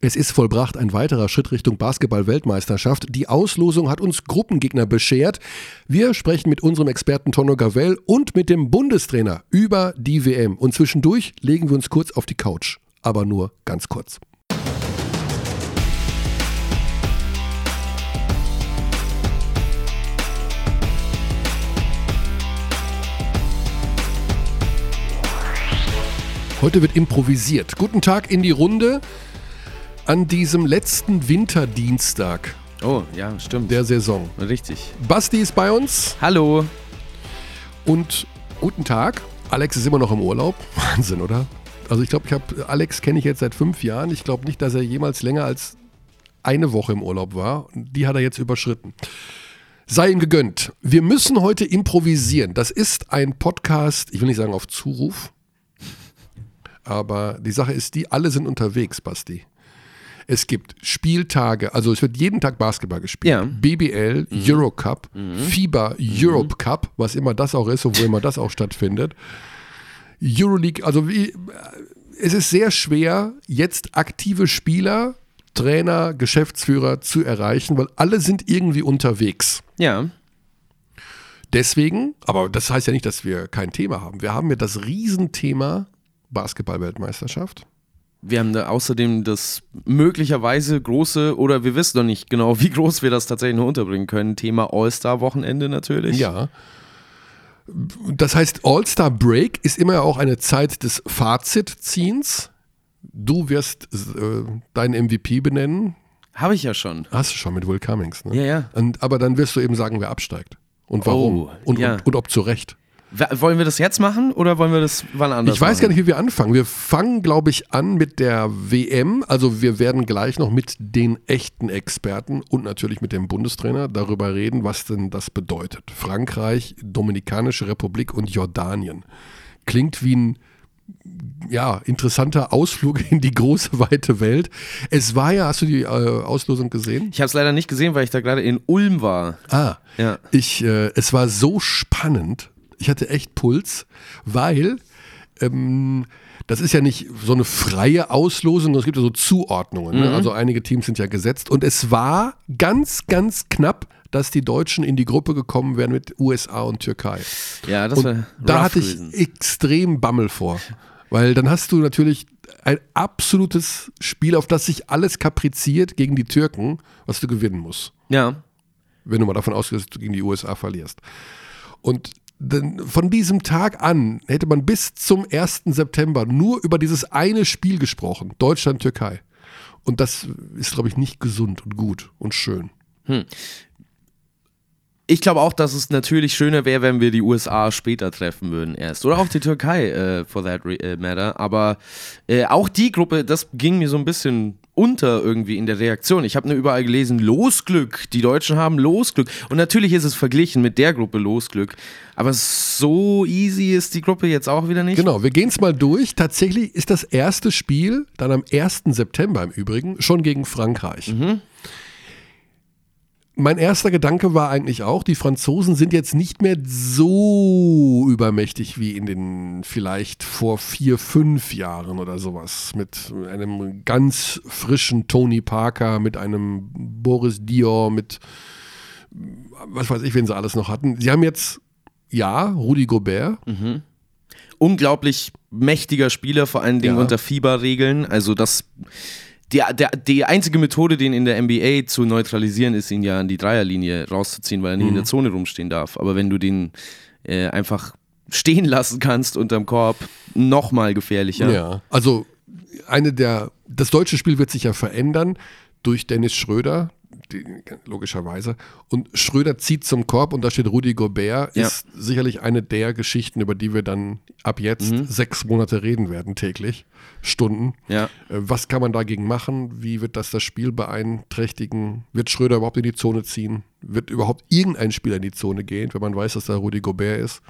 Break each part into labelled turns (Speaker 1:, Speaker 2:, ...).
Speaker 1: Es ist vollbracht ein weiterer Schritt Richtung Basketball-Weltmeisterschaft. Die Auslosung hat uns Gruppengegner beschert. Wir sprechen mit unserem Experten Tonno Gavell und mit dem Bundestrainer über die WM. Und zwischendurch legen wir uns kurz auf die Couch. Aber nur ganz kurz. Heute wird improvisiert. Guten Tag in die Runde an diesem letzten Winterdienstag
Speaker 2: Oh, ja, stimmt.
Speaker 1: der Saison.
Speaker 2: Richtig.
Speaker 1: Basti ist bei uns
Speaker 2: Hallo.
Speaker 1: und guten Tag. Alex ist immer noch im Urlaub. Wahnsinn, oder? Also ich glaube, ich habe Alex kenne ich jetzt seit fünf Jahren. Ich glaube nicht, dass er jemals länger als eine Woche im Urlaub war. Die hat er jetzt überschritten. Sei ihm gegönnt. Wir müssen heute improvisieren. Das ist ein Podcast, ich will nicht sagen auf Zuruf, aber die Sache ist die, alle sind unterwegs, Basti. Es gibt Spieltage, also es wird jeden Tag Basketball gespielt.
Speaker 2: Ja.
Speaker 1: BBL, Eurocup, FIBA Europe Cup, was immer das auch ist und wo immer das auch stattfindet. Euroleague, also wie, es ist sehr schwer, jetzt aktive Spieler, Trainer, Geschäftsführer zu erreichen, weil alle sind irgendwie unterwegs.
Speaker 2: Ja.
Speaker 1: Deswegen, aber das heißt ja nicht, dass wir kein Thema haben. Wir haben ja das Riesenthema Basketball-Weltmeisterschaft.
Speaker 2: Wir haben da außerdem das möglicherweise große, oder wir wissen noch nicht genau, wie groß wir das tatsächlich noch unterbringen können, Thema All-Star-Wochenende natürlich.
Speaker 1: Ja. Das heißt, All-Star Break ist immer auch eine Zeit des Fazitziehens. Du wirst äh, deinen MVP benennen.
Speaker 2: Habe ich ja schon.
Speaker 1: Hast du schon mit Will Cummings, ne?
Speaker 2: Ja, ja.
Speaker 1: Und, aber dann wirst du eben sagen, wer absteigt. Und warum.
Speaker 2: Oh,
Speaker 1: und,
Speaker 2: ja.
Speaker 1: und, und ob zu Recht.
Speaker 2: Wollen wir das jetzt machen oder wollen wir das wann anders
Speaker 1: Ich weiß
Speaker 2: machen?
Speaker 1: gar nicht, wie wir anfangen. Wir fangen, glaube ich, an mit der WM. Also wir werden gleich noch mit den echten Experten und natürlich mit dem Bundestrainer darüber reden, was denn das bedeutet. Frankreich, Dominikanische Republik und Jordanien. Klingt wie ein ja, interessanter Ausflug in die große, weite Welt. Es war ja, hast du die äh, Auslosung gesehen?
Speaker 2: Ich habe es leider nicht gesehen, weil ich da gerade in Ulm war.
Speaker 1: Ah,
Speaker 2: Ja.
Speaker 1: ich, äh, es war so spannend. Ich hatte echt Puls, weil ähm, das ist ja nicht so eine freie Auslosung, sondern es gibt ja so Zuordnungen. Ne? Also einige Teams sind ja gesetzt. Und es war ganz, ganz knapp, dass die Deutschen in die Gruppe gekommen wären mit USA und Türkei.
Speaker 2: Ja, das war
Speaker 1: da hatte ich
Speaker 2: gewesen.
Speaker 1: extrem Bammel vor. Weil dann hast du natürlich ein absolutes Spiel, auf das sich alles kapriziert gegen die Türken, was du gewinnen musst
Speaker 2: Ja.
Speaker 1: wenn du mal davon ausgehst, dass du gegen die USA verlierst. Und von diesem Tag an hätte man bis zum 1. September nur über dieses eine Spiel gesprochen, Deutschland-Türkei. Und das ist, glaube ich, nicht gesund und gut und schön.
Speaker 2: Ich glaube auch, dass es natürlich schöner wäre, wenn wir die USA später treffen würden erst. Oder auch die Türkei, äh, for that äh, matter. Aber äh, auch die Gruppe, das ging mir so ein bisschen unter irgendwie in der Reaktion. Ich habe nur überall gelesen, Losglück. Die Deutschen haben Losglück. Und natürlich ist es verglichen mit der Gruppe Losglück. Aber so easy ist die Gruppe jetzt auch wieder nicht.
Speaker 1: Genau, wir gehen es mal durch. Tatsächlich ist das erste Spiel dann am 1. September im Übrigen schon gegen Frankreich. Mein erster Gedanke war eigentlich auch, die Franzosen sind jetzt nicht mehr so übermächtig wie in den vielleicht vor vier, fünf Jahren oder sowas. Mit einem ganz frischen Tony Parker, mit einem Boris Dior, mit was weiß ich, wen sie alles noch hatten. Sie haben jetzt, ja, Rudi Gobert,
Speaker 2: unglaublich mächtiger Spieler, vor allen Dingen
Speaker 1: Ja.
Speaker 2: unter Fieberregeln. Also das die, der, die einzige Methode, den in der NBA zu neutralisieren, ist, ihn ja an die Dreierlinie rauszuziehen, weil er nicht in der Zone rumstehen darf. Aber wenn du den äh, einfach stehen lassen kannst unterm Korb, nochmal gefährlicher.
Speaker 1: Ja, also eine der, das deutsche Spiel wird sich ja verändern durch Dennis Schröder, die, logischerweise. Und Schröder zieht zum Korb und da steht Rudi Gobert,
Speaker 2: Ja.
Speaker 1: ist sicherlich eine der Geschichten, über die wir dann ab jetzt sechs Monate reden werden täglich, Stunden.
Speaker 2: Ja.
Speaker 1: Äh, Was kann man dagegen machen? Wie wird das das Spiel beeinträchtigen? Wird Schröder überhaupt in die Zone ziehen? Wird überhaupt irgendein Spieler in die Zone gehen, wenn man weiß, dass da Rudi Gobert ist?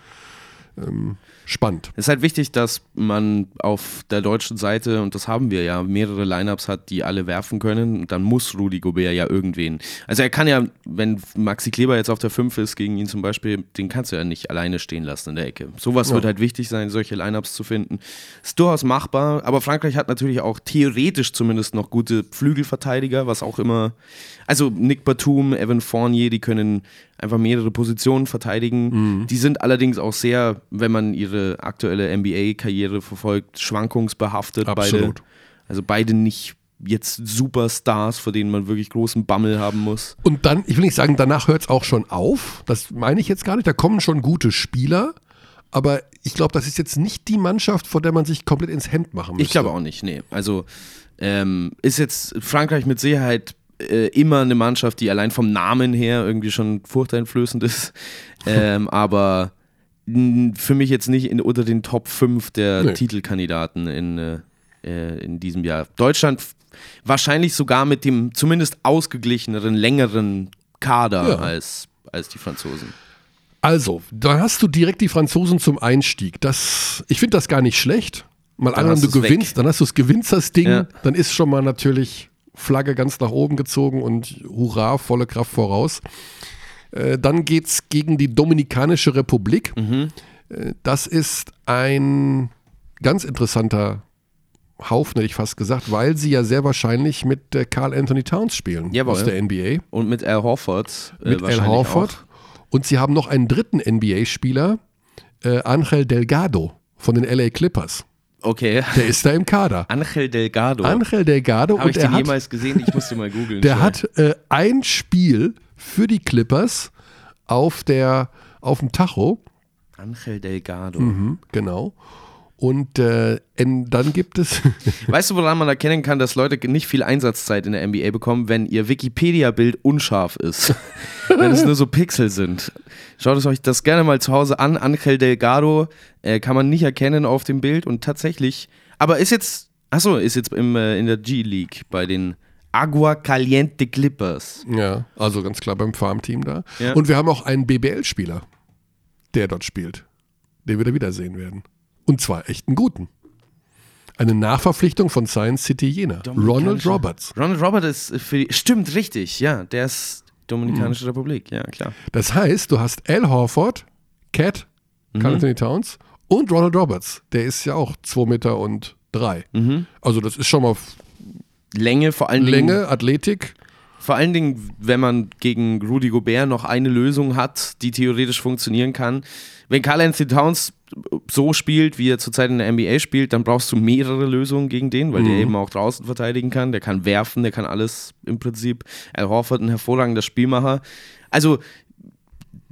Speaker 1: ähm, spannend.
Speaker 2: Es ist halt wichtig, dass man auf der deutschen Seite, und das haben wir ja, mehrere Lineups hat, die alle werfen können. Und dann muss Rudi Gobert ja irgendwen. Also er kann ja, wenn Maxi Kleber jetzt auf der 5 ist, gegen ihn zum Beispiel, den kannst du ja nicht alleine stehen lassen in der Ecke. Sowas
Speaker 1: Ja.
Speaker 2: wird halt wichtig sein, solche Lineups zu finden. Ist durchaus machbar, aber Frankreich hat natürlich auch theoretisch zumindest noch gute Flügelverteidiger, was auch immer. Also Nick Batum, Evan Fournier, die können einfach mehrere Positionen verteidigen. Die sind allerdings auch sehr, wenn man ihre aktuelle NBA-Karriere verfolgt, schwankungsbehaftet.
Speaker 1: Absolut.
Speaker 2: Beide. Also beide nicht jetzt Superstars, vor denen man wirklich großen Bammel haben muss.
Speaker 1: Und dann, ich will nicht sagen, danach hört es auch schon auf. Das meine ich jetzt gar nicht. Da kommen schon gute Spieler. Aber ich glaube, das ist jetzt nicht die Mannschaft, vor der man sich komplett ins Hemd machen müsste.
Speaker 2: Ich glaube auch nicht, nee. Also ähm, ist jetzt Frankreich mit Sicherheit äh, immer eine Mannschaft, die allein vom Namen her irgendwie schon furchteinflößend ist. Ähm, aber für mich jetzt nicht in, unter den Top 5 der
Speaker 1: Nee.
Speaker 2: Titelkandidaten in, äh, äh, in diesem Jahr. Deutschland wahrscheinlich sogar mit dem zumindest ausgeglicheneren, längeren Kader
Speaker 1: Ja.
Speaker 2: als, als die Franzosen.
Speaker 1: Also, dann hast du direkt die Franzosen zum Einstieg. Das, ich finde das gar nicht schlecht. Mal
Speaker 2: Dann
Speaker 1: angenommen,
Speaker 2: hast
Speaker 1: du
Speaker 2: du's weg.
Speaker 1: gewinnst, dann hast du das gewinnst das Ding,
Speaker 2: Ja.
Speaker 1: dann ist schon mal natürlich Flagge ganz nach oben gezogen und hurra, volle Kraft voraus. Äh, dann geht's gegen die Dominikanische Republik.
Speaker 2: Mhm.
Speaker 1: Äh, das ist ein ganz interessanter Haufen, hätte ich fast gesagt, weil sie ja sehr wahrscheinlich mit äh, Carl Anthony Towns spielen
Speaker 2: Jawohl.
Speaker 1: aus der NBA.
Speaker 2: Und mit Al Horford. äh,
Speaker 1: mit Al Horford. Und sie haben noch einen dritten NBA-Spieler, äh, Angel Delgado von den LA Clippers.
Speaker 2: Okay.
Speaker 1: Der ist da im Kader.
Speaker 2: Angel Delgado.
Speaker 1: Angel Delgado
Speaker 2: Habe ich den
Speaker 1: hat,
Speaker 2: jemals gesehen? Ich musste mal googeln.
Speaker 1: der
Speaker 2: schnell.
Speaker 1: hat äh, ein Spiel für die Clippers auf der auf dem Tacho,
Speaker 2: Angel Delgado.
Speaker 1: mhm, genau. Und äh, dann gibt es
Speaker 2: Weißt du, woran man erkennen kann, dass Leute nicht viel Einsatzzeit in der NBA bekommen, wenn ihr Wikipedia-Bild unscharf ist? wenn es nur so Pixel sind. Schaut es euch das gerne mal zu Hause an. Angel Delgado äh, kann man nicht erkennen auf dem Bild und tatsächlich, aber ist jetzt, achso, ist jetzt im, äh, in der G-League bei den Agua Caliente Clippers.
Speaker 1: ja, also ganz klar beim Farmteam da.
Speaker 2: Ja.
Speaker 1: Und wir haben auch einen BBL-Spieler, der dort spielt, den wir da wiedersehen werden. Und zwar echt einen guten. Eine Nachverpflichtung von Science City Jena. Ronald Roberts.
Speaker 2: Ronald Robert ist für die, stimmt, richtig, ja, der ist Dominikanische
Speaker 1: Mhm.
Speaker 2: Republik, ja, klar.
Speaker 1: Das heißt, du hast Al Horford, Cat,
Speaker 2: Mhm.
Speaker 1: Carl Anthony Towns und Ronald Roberts. Der ist ja auch 2 Meter und 3.
Speaker 2: Mhm.
Speaker 1: Also das ist schon mal
Speaker 2: Länge, vor allen Dingen.
Speaker 1: Länge, Athletik.
Speaker 2: Vor allen Dingen, wenn man gegen Rudy Gobert noch eine Lösung hat, die theoretisch funktionieren kann. Wenn Carl Anthony Towns so spielt, wie er zurzeit in der NBA spielt, dann brauchst du mehrere Lösungen gegen den, weil der eben auch draußen verteidigen kann. Der kann werfen, der kann alles im Prinzip. Al Horford ein hervorragender Spielmacher. Also,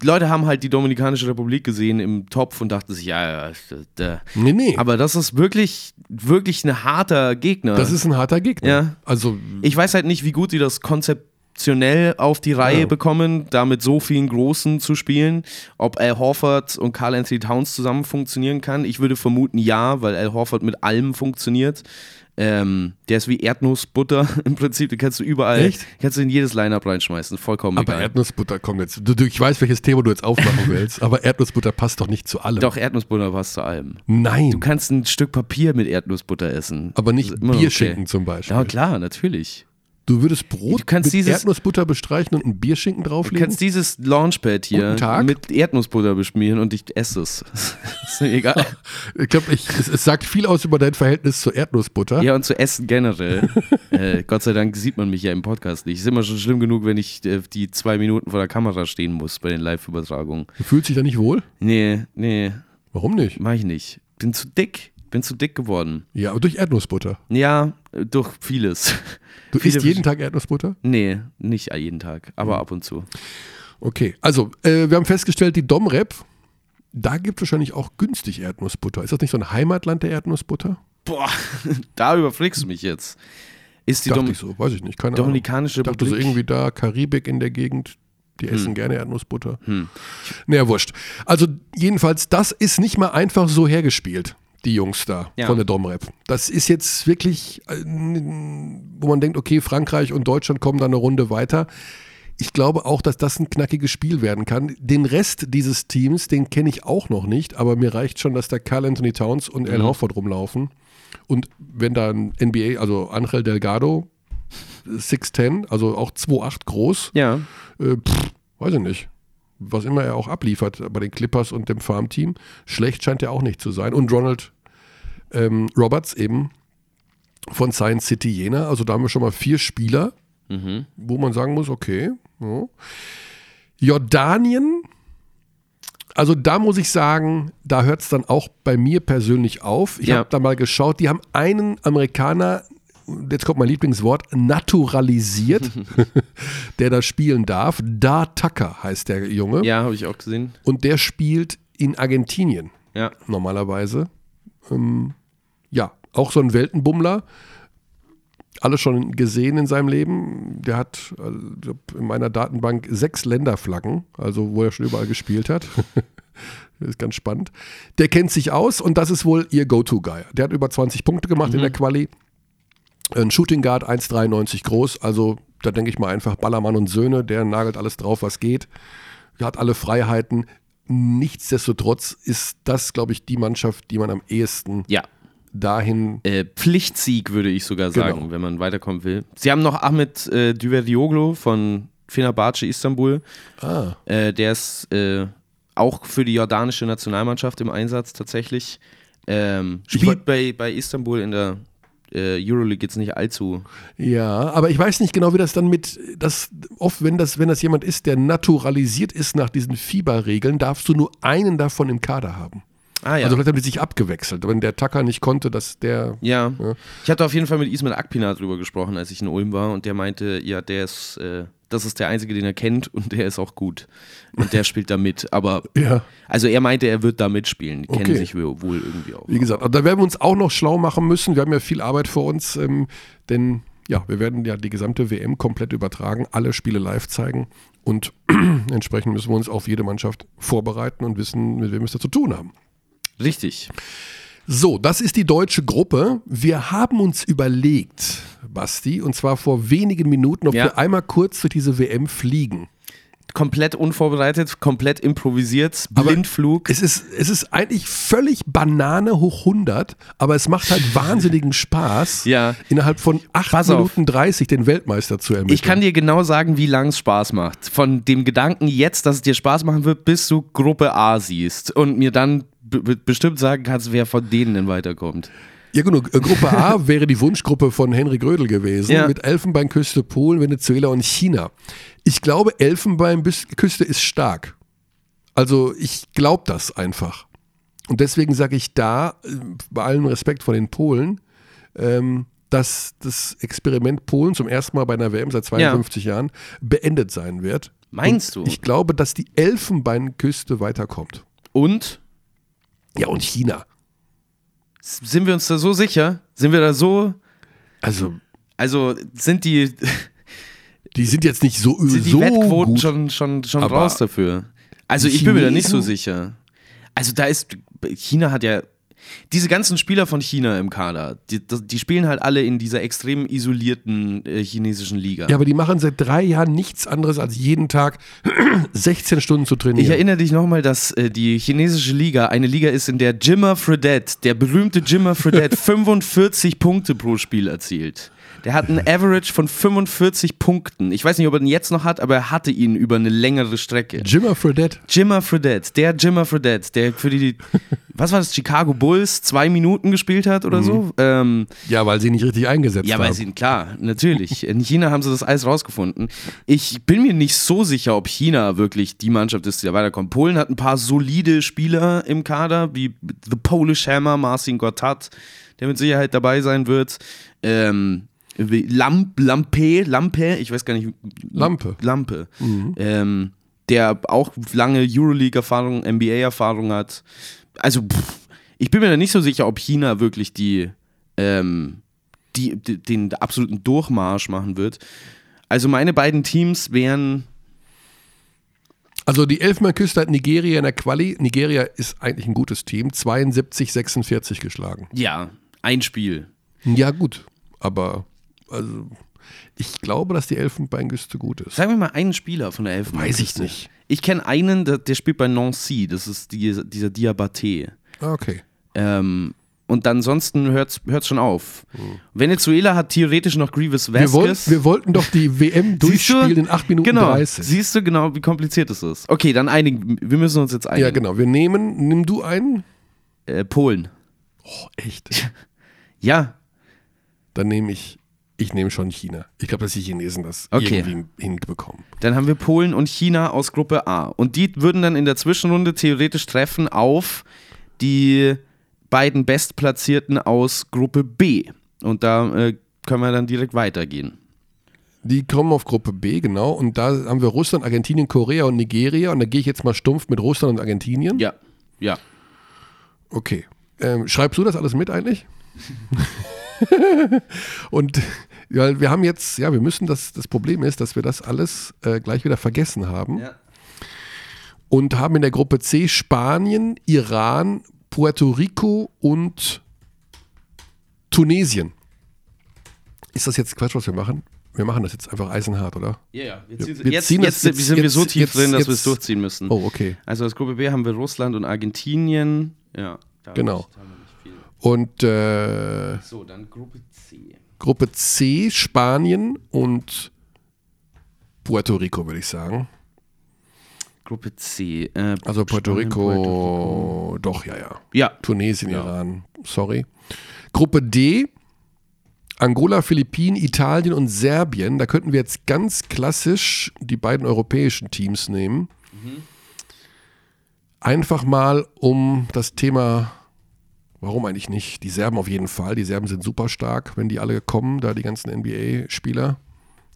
Speaker 2: Leute haben halt die Dominikanische Republik gesehen im Topf und dachten sich, ja, ja, da.
Speaker 1: Nee, nee.
Speaker 2: aber das ist wirklich, wirklich ein harter Gegner.
Speaker 1: das ist ein harter Gegner.
Speaker 2: Ja.
Speaker 1: Also
Speaker 2: Ich weiß halt nicht, wie gut sie das konzeptionell auf die Reihe
Speaker 1: Ja.
Speaker 2: bekommen, da mit so vielen Großen zu spielen. Ob Al Horford und Carl Anthony Towns zusammen funktionieren kann. Ich würde vermuten, ja, weil Al Horford mit allem funktioniert. Ähm, der ist wie Erdnussbutter im Prinzip, den kannst du überall,
Speaker 1: Echt?
Speaker 2: kannst du in jedes Line-Up reinschmeißen, vollkommen
Speaker 1: aber
Speaker 2: egal.
Speaker 1: Erdnussbutter kommt jetzt. Du, du, ich weiß, welches Thema du jetzt aufmachen willst, aber Erdnussbutter passt doch nicht zu allem.
Speaker 2: Doch, Erdnussbutter passt zu allem.
Speaker 1: Nein.
Speaker 2: Du kannst ein Stück Papier mit Erdnussbutter essen.
Speaker 1: aber nicht Bierschinken
Speaker 2: okay.
Speaker 1: zum Beispiel.
Speaker 2: Ja, klar, natürlich.
Speaker 1: Du würdest Brot
Speaker 2: Du
Speaker 1: mit
Speaker 2: dieses-
Speaker 1: Erdnussbutter bestreichen und einen Bierschinken
Speaker 2: Du
Speaker 1: drauflegen?
Speaker 2: kannst dieses Launchpad hier mit Erdnussbutter beschmieren und ich esse es. ist mir egal.
Speaker 1: Ich glaube, es, es sagt viel aus über dein Verhältnis zur Erdnussbutter.
Speaker 2: Ja, und zu essen generell. äh, Gott sei Dank sieht man mich ja im Podcast nicht. Ist immer schon schlimm genug, wenn ich äh, die zwei Minuten vor der Kamera stehen muss bei den Live-Übertragungen.
Speaker 1: Du fühlst dich da nicht wohl?
Speaker 2: Nee, nee,
Speaker 1: Warum nicht?
Speaker 2: mach ich nicht. Bin zu dick. Bin zu dick geworden.
Speaker 1: Ja, aber durch Erdnussbutter.
Speaker 2: Ja, durch vieles.
Speaker 1: Du
Speaker 2: Viele
Speaker 1: isst jeden Tag Erdnussbutter?
Speaker 2: Nee, nicht jeden Tag, aber ab und zu.
Speaker 1: Okay, also äh, wir haben festgestellt, die Domrep, da gibt es wahrscheinlich auch günstig Erdnussbutter. Ist das nicht so ein Heimatland der Erdnussbutter?
Speaker 2: Boah, da überfliegst du mich jetzt. Ist die
Speaker 1: Dachte
Speaker 2: Dom
Speaker 1: ich so, weiß ich nicht, keine
Speaker 2: Dominikanische
Speaker 1: Ahnung. Ich dachte so irgendwie da, Karibik in der Gegend, die essen gerne Erdnussbutter.
Speaker 2: Hm.
Speaker 1: Naja, wurscht. Also jedenfalls, das ist nicht mal einfach so hergespielt, die Jungs da
Speaker 2: Ja.
Speaker 1: von der Domrep. Das ist jetzt wirklich, äh, wo man denkt, okay, Frankreich und Deutschland kommen da eine Runde weiter. Ich glaube auch, dass das ein knackiges Spiel werden kann. Den Rest dieses Teams, den kenne ich auch noch nicht, aber mir reicht schon, dass da Carl Anthony Towns und Al
Speaker 2: Mhm.
Speaker 1: Horford rumlaufen. Und wenn da ein NBA, also Angel Delgado, 6'10, also auch 2'8 groß,
Speaker 2: Ja.
Speaker 1: äh, pff, weiß ich nicht. Was immer er auch abliefert bei den Clippers und dem Farmteam. Schlecht scheint er auch nicht zu sein. Und Ronald ähm, Roberts eben von Science City Jena. Also da haben wir schon mal vier Spieler,
Speaker 2: Mhm.
Speaker 1: wo man sagen muss, okay. Ja. Jordanien, also da muss ich sagen, da hört es dann auch bei mir persönlich auf. Ich
Speaker 2: Ja.
Speaker 1: habe da mal geschaut, die haben einen Amerikaner, jetzt kommt mein Lieblingswort, naturalisiert, der da spielen darf. Da Tucker heißt der Junge.
Speaker 2: Ja, habe ich auch gesehen.
Speaker 1: Und der spielt in Argentinien
Speaker 2: Ja.
Speaker 1: normalerweise. Ähm, ja, auch so ein Weltenbummler. Alles schon gesehen in seinem Leben. Der hat äh, in meiner Datenbank sechs Länderflaggen, also wo er schon überall gespielt hat. das ist ganz spannend. Der kennt sich aus und das ist wohl ihr Go-To-Guy. Der hat über 20 Punkte gemacht in der Quali. Ein Shooting Guard, 1,93 groß. Also da denke ich mal einfach Ballermann und Söhne. Der nagelt alles drauf, was geht. Hat alle Freiheiten. Nichtsdestotrotz ist das, glaube ich, die Mannschaft, die man am ehesten
Speaker 2: Ja.
Speaker 1: dahin.
Speaker 2: Äh, Pflichtsieg, würde ich sogar sagen,
Speaker 1: Genau.
Speaker 2: wenn man weiterkommen will. Sie haben noch Ahmed äh, Düverdioglu von Fenerbahce Istanbul.
Speaker 1: Ah,
Speaker 2: Äh, der ist äh, auch für die jordanische Nationalmannschaft im Einsatz tatsächlich. Ähm, spielt bei, bei Istanbul in der Euroleague jetzt nicht allzu.
Speaker 1: ja, aber ich weiß nicht genau, wie das dann mit, das oft, wenn das, wenn das jemand ist, der naturalisiert ist nach diesen Fieberregeln, darfst du nur einen davon im Kader haben.
Speaker 2: Ah ja.
Speaker 1: Also vielleicht haben die sich abgewechselt. Wenn der Tucker nicht konnte, dass der.
Speaker 2: ja.
Speaker 1: Ja.
Speaker 2: Ich hatte auf jeden Fall mit Ismail Akpina drüber gesprochen, als ich in Ulm war und der meinte, ja, der ist, äh, das ist der einzige, den er kennt und der ist auch gut. Und der spielt da mit. Aber
Speaker 1: Ja.
Speaker 2: also er meinte, er wird da mitspielen. Die kennen
Speaker 1: Okay.
Speaker 2: sich wohl wohl irgendwie auch.
Speaker 1: Wie gesagt, da werden wir uns auch noch schlau machen müssen. Wir haben ja viel Arbeit vor uns, ähm, denn ja, wir werden ja die gesamte WM komplett übertragen, alle Spiele live zeigen und entsprechend müssen wir uns auf jede Mannschaft vorbereiten und wissen, mit wem wir es da zu tun haben.
Speaker 2: Richtig.
Speaker 1: So, das ist die deutsche Gruppe. Wir haben uns überlegt, Basti, und zwar vor wenigen Minuten, ob
Speaker 2: Ja.
Speaker 1: wir einmal kurz durch diese WM fliegen.
Speaker 2: Komplett unvorbereitet, komplett improvisiert,
Speaker 1: Aber
Speaker 2: Blindflug.
Speaker 1: Es ist, es ist eigentlich völlig Banane hoch 100, aber es macht halt wahnsinnigen Spaß,
Speaker 2: Ja.
Speaker 1: innerhalb von 8
Speaker 2: Pass auf.
Speaker 1: Minuten 30 den Weltmeister zu ermitteln.
Speaker 2: Ich kann dir genau sagen, wie lang es Spaß macht. Von dem Gedanken jetzt, dass es dir Spaß machen wird, bis du Gruppe A siehst und mir dann bestimmt sagen kannst, wer von denen denn weiterkommt.
Speaker 1: Ja, genug. Äh, Gruppe A wäre die Wunschgruppe von Henry Grödel gewesen,
Speaker 2: Ja.
Speaker 1: mit Elfenbeinküste, Polen, Venezuela und China. Ich glaube, Elfenbeinküste ist stark. Also ich glaube das einfach. Und deswegen sage ich da, äh, bei allem Respekt vor den Polen, ähm, dass das Experiment Polen zum ersten Mal bei einer WM seit 52 Jahren beendet sein wird.
Speaker 2: Meinst
Speaker 1: und
Speaker 2: du?
Speaker 1: Ich glaube, dass die Elfenbeinküste weiterkommt.
Speaker 2: Und
Speaker 1: Ja, und China.
Speaker 2: sind wir uns da so sicher? Sind wir da so.
Speaker 1: Also,
Speaker 2: Also sind die,
Speaker 1: die sind jetzt nicht so,
Speaker 2: sind die
Speaker 1: so
Speaker 2: Wettquoten
Speaker 1: gut.
Speaker 2: schon, schon, schon raus dafür? Also ich bin mir da nicht so sicher. Also da ist. China hat ja. Diese ganzen Spieler von China im Kader, die, die spielen halt alle in dieser extrem isolierten äh, chinesischen Liga.
Speaker 1: Ja, aber die machen seit drei Jahren nichts anderes, als jeden Tag 16 Stunden zu
Speaker 2: Ich
Speaker 1: trainieren.
Speaker 2: erinnere dich nochmal, dass äh, die chinesische Liga eine Liga ist, in der Jimmer Fredette, der berühmte Jimmer Fredette, 45 Punkte pro Spiel erzielt. Der hat einen Average von 45 Punkten. Ich weiß nicht, ob er ihn jetzt noch hat, aber er hatte ihn über eine längere Strecke.
Speaker 1: Jimmer Fredette.
Speaker 2: Jimmer Fredette, der Jimmer Fredette, der für die, was war das, Chicago Bulls zwei Minuten gespielt hat oder so. Ähm,
Speaker 1: Ja, weil sie nicht richtig eingesetzt
Speaker 2: ja,
Speaker 1: haben.
Speaker 2: weil sie, klar, natürlich. In China haben sie das alles rausgefunden. Ich bin mir nicht so sicher, ob China wirklich die Mannschaft ist, die da weiterkommt. Polen hat ein paar solide Spieler im Kader, wie The Polish Hammer, Marcin Gortat, der mit Sicherheit dabei sein wird. Ähm, Lamp, Lampe, Lampe, ich weiß gar nicht.
Speaker 1: Lampe.
Speaker 2: Lampe. Ähm, der auch lange Euroleague-Erfahrung, NBA-Erfahrung hat. Also, pff, ich bin mir da nicht so sicher, ob China wirklich die, ähm, die, die, den absoluten Durchmarsch machen wird. Also, meine beiden Teams wären.
Speaker 1: Also die Elfenbeinküste hat Nigeria in der Quali. Nigeria ist eigentlich ein gutes Team. 72, 46 geschlagen.
Speaker 2: Ja, ein Spiel.
Speaker 1: Ja, gut. Aber also Ich glaube, dass die Elfenbeinküste gut ist.
Speaker 2: Sagen wir mal einen Spieler von der Elfenbeinküste.
Speaker 1: Weiß ich nicht.
Speaker 2: Ich kenne einen, der, der, spielt bei Nancy, das ist die, dieser Diabaté.
Speaker 1: Ah, okay.
Speaker 2: Ähm, und ansonsten hört es schon auf. Mhm. Venezuela hat theoretisch noch Grievous Vasquez.
Speaker 1: Wir, wollt, wir wollten doch die WM durchspielen in 8 Minuten
Speaker 2: genau,
Speaker 1: 30.
Speaker 2: Siehst du genau, wie kompliziert es ist. Okay, dann einigen. Wir müssen uns jetzt einigen.
Speaker 1: Ja, genau. Wir nehmen, nimm du einen.
Speaker 2: Äh, Polen.
Speaker 1: Oh, echt?
Speaker 2: ja.
Speaker 1: Dann nehme ich ich nehme schon China. Ich glaube, dass die Chinesen das
Speaker 2: okay.
Speaker 1: irgendwie hinbekommen.
Speaker 2: Dann haben wir Polen und China aus Gruppe A. Und die würden dann in der Zwischenrunde theoretisch treffen auf die beiden Bestplatzierten aus Gruppe B. Und da äh, können wir dann direkt weitergehen.
Speaker 1: Die kommen auf Gruppe B, genau. Und da haben wir Russland, Argentinien, Korea und Nigeria. Und da gehe ich jetzt mal stumpf mit Russland und Argentinien.
Speaker 2: Ja, ja.
Speaker 1: Okay. Ähm, schreibst du das alles mit eigentlich? und ja, wir haben jetzt, ja, wir müssen das, das Problem ist, dass wir das alles äh, gleich wieder vergessen haben. Ja. Und haben in der Gruppe C Spanien, Iran, Puerto Rico und Tunesien. Ist das jetzt Quatsch, was wir machen? Wir machen das jetzt einfach eisenhart, oder?
Speaker 2: Ja, ja. Wir ziehen, wir jetzt, jetzt, jetzt, jetzt, sind wir so tief drin, dass wir es durchziehen müssen.
Speaker 1: Oh, okay.
Speaker 2: Also als Gruppe B haben wir Russland und Argentinien. Ja.
Speaker 1: Genau. Und äh,
Speaker 2: so, dann Gruppe C.
Speaker 1: Gruppe C, Spanien und Puerto Rico, würde ich sagen.
Speaker 2: Gruppe C. Äh,
Speaker 1: also Puerto Rico, Puerto Rico, doch, ja, ja.
Speaker 2: Ja.
Speaker 1: Tunesien, ja. Iran, sorry. Gruppe D, Angola, Philippinen, Italien und Serbien. Da könnten wir jetzt ganz klassisch die beiden europäischen Teams nehmen. Mhm. Einfach mal, um das Thema Warum eigentlich nicht? Die Serben auf jeden Fall. Die Serben sind super stark, wenn die alle kommen, da die ganzen NBA-Spieler.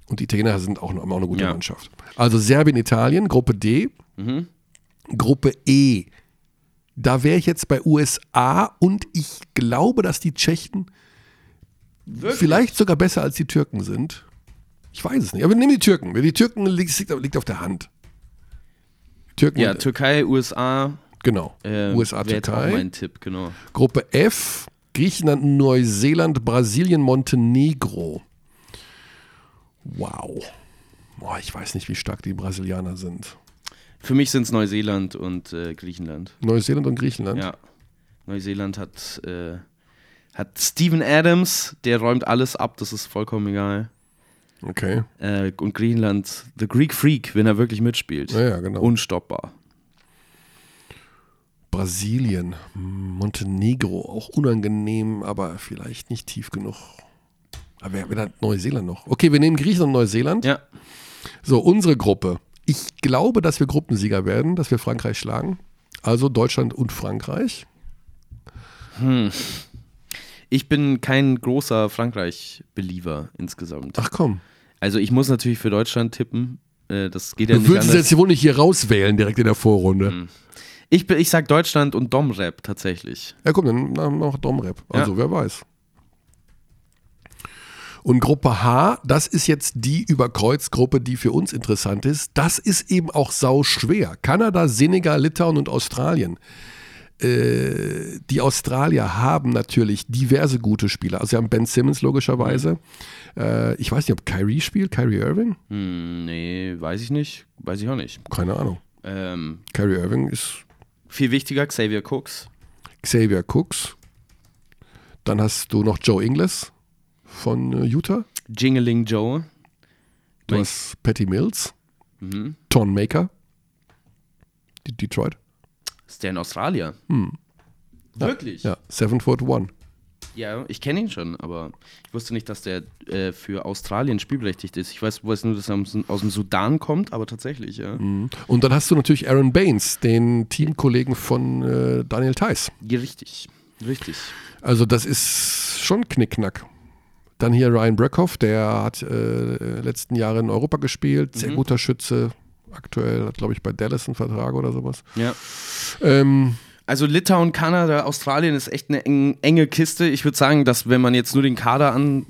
Speaker 1: Und die Italiener sind auch, noch, auch eine gute ja. Mannschaft. Also Serbien, Italien, Gruppe D. Mhm. Gruppe E. Da wäre ich jetzt bei USA und ich glaube, dass die Tschechen Wirklich? vielleicht sogar besser als die Türken sind. Ich weiß es nicht. Aber wir nehmen die Türken. Die Türken liegt, liegt auf der Hand.
Speaker 2: Türken ja, Türkei, USA.
Speaker 1: Genau. Ähm, USA, Türkei.
Speaker 2: Mein Tipp, genau.
Speaker 1: Gruppe F, Griechenland, Neuseeland, Brasilien, Montenegro. Wow. Boah, ich weiß nicht, wie stark die Brasilianer sind.
Speaker 2: Für mich sind es Neuseeland und äh, Griechenland.
Speaker 1: Neuseeland und Griechenland?
Speaker 2: Ja. Neuseeland hat, äh, hat Steven Adams, der räumt alles ab, das ist vollkommen egal.
Speaker 1: Okay.
Speaker 2: Äh, und Griechenland, The Greek Freak, wenn er wirklich mitspielt.
Speaker 1: Ja, ja, genau.
Speaker 2: Unstoppbar.
Speaker 1: Brasilien, Montenegro, auch unangenehm, aber vielleicht nicht tief genug. Aber wer, wer hat Neuseeland noch? Okay, wir nehmen Griechenland und Neuseeland.
Speaker 2: Ja.
Speaker 1: So, unsere Gruppe. Ich glaube, dass wir Gruppensieger werden, dass wir Frankreich schlagen. Also Deutschland und Frankreich.
Speaker 2: Hm. Ich bin kein großer Frankreich-Believer insgesamt.
Speaker 1: Ach komm.
Speaker 2: Also ich muss natürlich für Deutschland tippen. Äh, das geht ja du
Speaker 1: nicht. Du würdest jetzt wohl nicht hier rauswählen direkt in der Vorrunde. Hm.
Speaker 2: Ich, ich sag Deutschland und Domrap tatsächlich.
Speaker 1: Ja, komm, dann noch Domrap. Also, ja. wer weiß. Und Gruppe H, das ist jetzt die Überkreuzgruppe, die für uns interessant ist. Das ist eben auch sau schwer. Kanada, Senegal, Litauen und Australien. Äh, die Australier haben natürlich diverse gute Spieler. Also sie haben Ben Simmons logischerweise. Mhm. Äh, ich weiß nicht, ob Kyrie spielt, Kyrie Irving?
Speaker 2: Hm, nee, weiß ich nicht. Weiß ich auch nicht.
Speaker 1: Keine Ahnung.
Speaker 2: Ähm,
Speaker 1: Kyrie Irving ist
Speaker 2: viel wichtiger, Xavier Cooks.
Speaker 1: Xavier Cooks. Dann hast du noch Joe Ingles von äh, Utah.
Speaker 2: Jingling Joe.
Speaker 1: Du mein hast Patty Mills. Mhm. Ton Maker. Detroit.
Speaker 2: Ist der in Australien?
Speaker 1: Hm.
Speaker 2: Wirklich?
Speaker 1: Ja, Seven Foot One.
Speaker 2: Ja, ich kenne ihn schon, aber ich wusste nicht, dass der äh, für Australien spielberechtigt ist. Ich weiß, weiß nur, dass er aus dem Sudan kommt, aber tatsächlich, ja.
Speaker 1: Mhm. Und dann hast du natürlich Aaron Baines, den Teamkollegen von äh, Daniel Theiss.
Speaker 2: Ja, richtig, richtig.
Speaker 1: Also das ist schon Knickknack. Dann hier Ryan Breckhoff, der hat äh, letzten Jahre in Europa gespielt, sehr mhm. guter Schütze. Aktuell hat, glaube ich, bei Dallas einen Vertrag oder sowas.
Speaker 2: Ja. Ähm, also Litauen, Kanada, Australien ist echt eine enge Kiste. Ich würde sagen, dass wenn man jetzt nur den Kader an,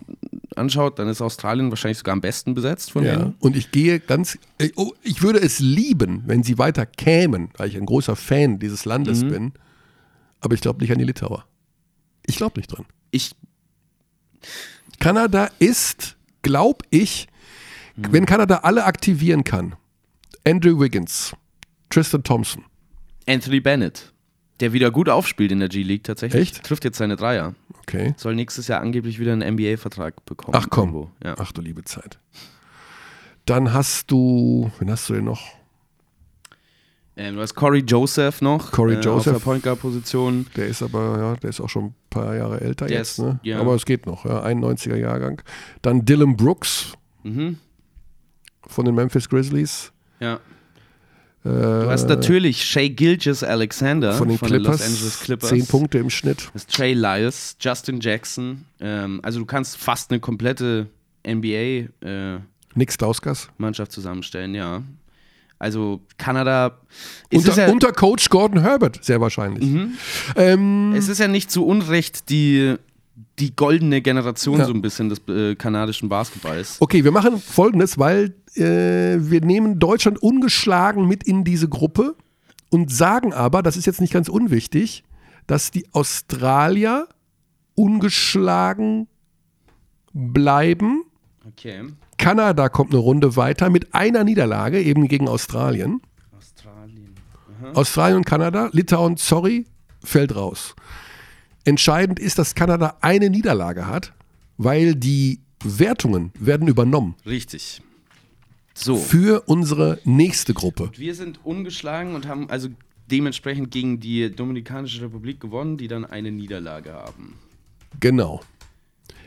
Speaker 2: anschaut, dann ist Australien wahrscheinlich sogar am besten besetzt von
Speaker 1: ja.
Speaker 2: denen.
Speaker 1: Und ich gehe ganz, oh, ich würde es lieben, wenn sie weiter kämen, weil ich ein großer Fan dieses Landes mhm. bin. Aber ich glaube nicht an die Litauer. Ich glaube nicht dran.
Speaker 2: Ich.
Speaker 1: Kanada ist glaube ich,
Speaker 2: Mhm.
Speaker 1: wenn Kanada alle aktivieren kann, Andrew Wiggins, Tristan Thompson,
Speaker 2: Anthony Bennett, der wieder gut aufspielt in der G-League tatsächlich.
Speaker 1: Echt?
Speaker 2: Trifft jetzt seine Dreier.
Speaker 1: okay.
Speaker 2: Soll nächstes Jahr angeblich wieder einen NBA-Vertrag bekommen.
Speaker 1: Ach komm.
Speaker 2: Ja.
Speaker 1: ach du liebe Zeit. Dann hast du, wen hast du denn noch?
Speaker 2: Ähm, du hast Corey Joseph noch.
Speaker 1: Corey
Speaker 2: äh,
Speaker 1: Joseph.
Speaker 2: Auf der Point Guard-Position.
Speaker 1: Der ist aber, ja, der ist auch schon ein paar Jahre älter
Speaker 2: Der
Speaker 1: jetzt,
Speaker 2: ist-
Speaker 1: ne?
Speaker 2: ja.
Speaker 1: Aber es geht noch, ja, 91er Jahrgang. Dann Dylan Brooks
Speaker 2: Mhm.
Speaker 1: von den Memphis Grizzlies.
Speaker 2: Ja.
Speaker 1: Äh,
Speaker 2: Du hast natürlich Shea Gilgis Alexander
Speaker 1: von den Clippers,
Speaker 2: Los Angeles Clippers.
Speaker 1: 10 Punkte im Schnitt.
Speaker 2: Du hast Trey Lyles, Justin Jackson. Ähm, also du kannst fast eine komplette NBA-Mannschaft
Speaker 1: Nick Stauskas.
Speaker 2: zusammenstellen, ja. Also Kanada.
Speaker 1: Unter,
Speaker 2: ja, Mhm.
Speaker 1: unter Coach Gordon Herbert, sehr wahrscheinlich. Ähm,
Speaker 2: es ist ja nicht zu Unrecht die, die goldene Generation
Speaker 1: Ja.
Speaker 2: so ein bisschen des äh, kanadischen Basketballs.
Speaker 1: okay, wir machen folgendes, weil äh, wir nehmen Deutschland ungeschlagen mit in diese Gruppe und sagen aber, das ist jetzt nicht ganz unwichtig, dass die Australier ungeschlagen bleiben.
Speaker 2: Okay.
Speaker 1: Kanada kommt eine Runde weiter mit einer Niederlage, eben gegen Australien.
Speaker 2: Australien.
Speaker 1: Australien und Kanada, Litauen, sorry, fällt raus. Entscheidend ist, dass Kanada eine Niederlage hat, weil die Wertungen werden übernommen
Speaker 2: Richtig. So.
Speaker 1: für unsere nächste Gruppe.
Speaker 2: Wir sind ungeschlagen und haben also dementsprechend gegen die Dominikanische Republik gewonnen, die dann eine Niederlage haben.
Speaker 1: Genau.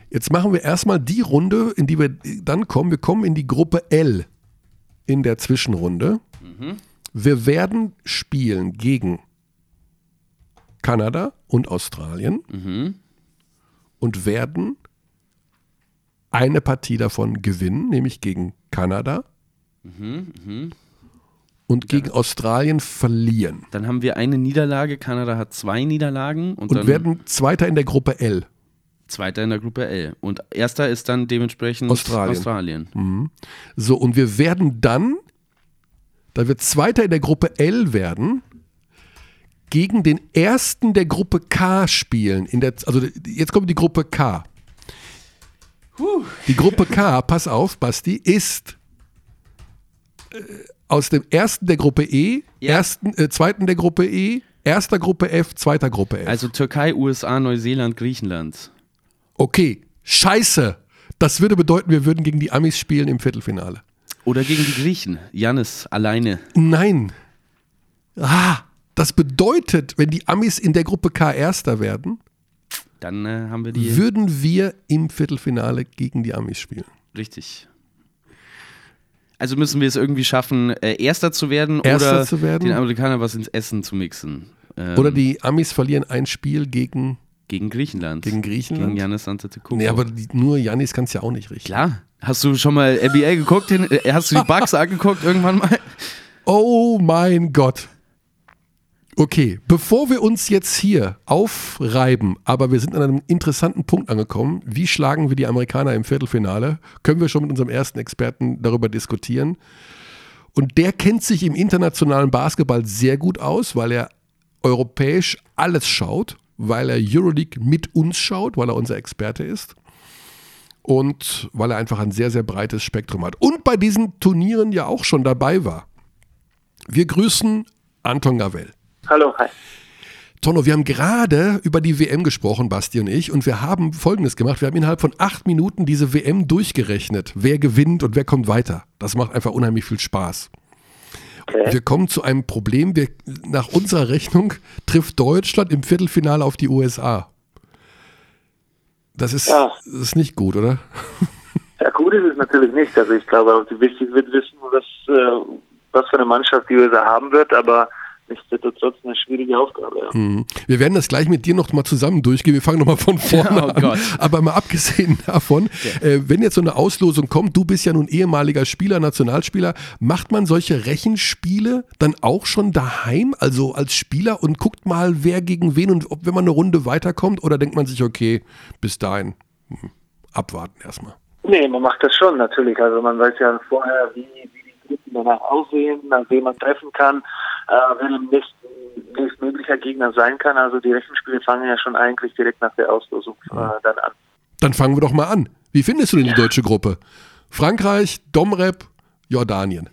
Speaker 1: Jetzt machen wir erstmal die Runde, in die wir dann kommen. Wir kommen in die Gruppe L in der Zwischenrunde. Wir werden spielen gegen Kanada und Australien und werden eine Partie davon gewinnen, nämlich gegen Kanada und gegen Australien verlieren
Speaker 2: Dann haben wir eine Niederlage, Kanada hat zwei Niederlagen und,
Speaker 1: und werden Zweiter in der Gruppe L.
Speaker 2: Zweiter in der Gruppe L. Und erster ist dann dementsprechend
Speaker 1: Australien.
Speaker 2: Australien.
Speaker 1: So, und wir werden dann, da wir Zweiter in der Gruppe L werden, gegen den ersten der Gruppe K spielen. In der, also jetzt kommt die Gruppe K. Die Gruppe K, pass auf, Basti, ist aus dem ersten der Gruppe E,
Speaker 2: Ja.
Speaker 1: ersten, äh, zweiten der Gruppe E, erster Gruppe F, zweiter Gruppe F.
Speaker 2: Also Türkei, USA, Neuseeland, Griechenland.
Speaker 1: okay, scheiße. Das würde bedeuten, wir würden gegen die Amis spielen im Viertelfinale.
Speaker 2: Oder gegen die Griechen. Jannis alleine.
Speaker 1: Nein. Ah, das bedeutet, wenn die Amis in der Gruppe K Erster werden,
Speaker 2: Dann äh, haben wir die.
Speaker 1: würden wir im Viertelfinale gegen die Amis spielen.
Speaker 2: Richtig. Also müssen wir es irgendwie schaffen, äh, Erster zu werden
Speaker 1: Erster
Speaker 2: oder
Speaker 1: zu werden.
Speaker 2: den Amerikanern was ins Essen zu mixen. Ähm,
Speaker 1: Oder die Amis verlieren ein Spiel gegen.
Speaker 2: gegen Griechenland.
Speaker 1: Gegen Griechenland?
Speaker 2: Gegen Janis Antetokounmpo.
Speaker 1: Nee, aber die, nur Janis kann es ja auch nicht richtig.
Speaker 2: Klar. Hast du schon mal NBA geguckt? hin- äh, Hast du die Bugs angeguckt irgendwann mal?
Speaker 1: Oh mein Gott. Okay, bevor wir uns jetzt hier aufreiben, aber wir sind an einem interessanten Punkt angekommen. Wie schlagen wir die Amerikaner im Viertelfinale? Können wir schon mit unserem ersten Experten darüber diskutieren. Und der kennt sich im internationalen Basketball sehr gut aus, weil er europäisch alles schaut, weil er Euroleague mit uns schaut, weil er unser Experte ist. Und weil er einfach ein sehr, sehr breites Spektrum hat. Und bei diesen Turnieren ja auch schon dabei war. Wir grüßen Anton Gavel.
Speaker 3: Hallo, hi.
Speaker 1: Tonno, wir haben gerade über die WM gesprochen, Basti und ich, und wir haben Folgendes gemacht. Wir haben innerhalb von acht Minuten diese WM durchgerechnet. Wer gewinnt und wer kommt weiter. Das macht einfach unheimlich viel Spaß.
Speaker 3: Okay.
Speaker 1: Wir kommen zu einem Problem. Wir, nach unserer Rechnung trifft Deutschland im Viertelfinale auf die USA. Das ist,
Speaker 3: Ja.
Speaker 1: das ist nicht gut, oder?
Speaker 3: Ja, gut ist es natürlich nicht. Also ich glaube, wichtig wird wissen, was, äh, was für eine Mannschaft die USA haben wird, aber nichtsdestotrotz eine schwierige Aufgabe. Ja.
Speaker 1: Mhm. Wir werden das gleich mit dir noch mal zusammen durchgehen. Wir fangen noch mal von vorne
Speaker 2: Oh
Speaker 1: an.
Speaker 2: Gott.
Speaker 1: Aber mal abgesehen davon, äh, wenn jetzt so eine Auslosung kommt, du bist ja nun ehemaliger Spieler, Nationalspieler, macht man solche Rechenspiele dann auch schon daheim, also als Spieler und guckt mal, wer gegen wen und ob, wenn man eine Runde weiterkommt oder denkt man sich, okay, bis dahin hm, abwarten erstmal.
Speaker 3: Nee, man macht das schon natürlich. Also man weiß ja vorher, wie, wie die Gruppen danach aussehen, an wen man treffen kann, äh, wer der nächsten, nächstmöglicher Gegner sein kann. Also die Rechenspiele fangen ja schon eigentlich direkt nach der Auslosung äh, dann an.
Speaker 1: Dann fangen wir doch mal an. Wie findest du denn die deutsche Gruppe? Frankreich, Domrep, Jordanien.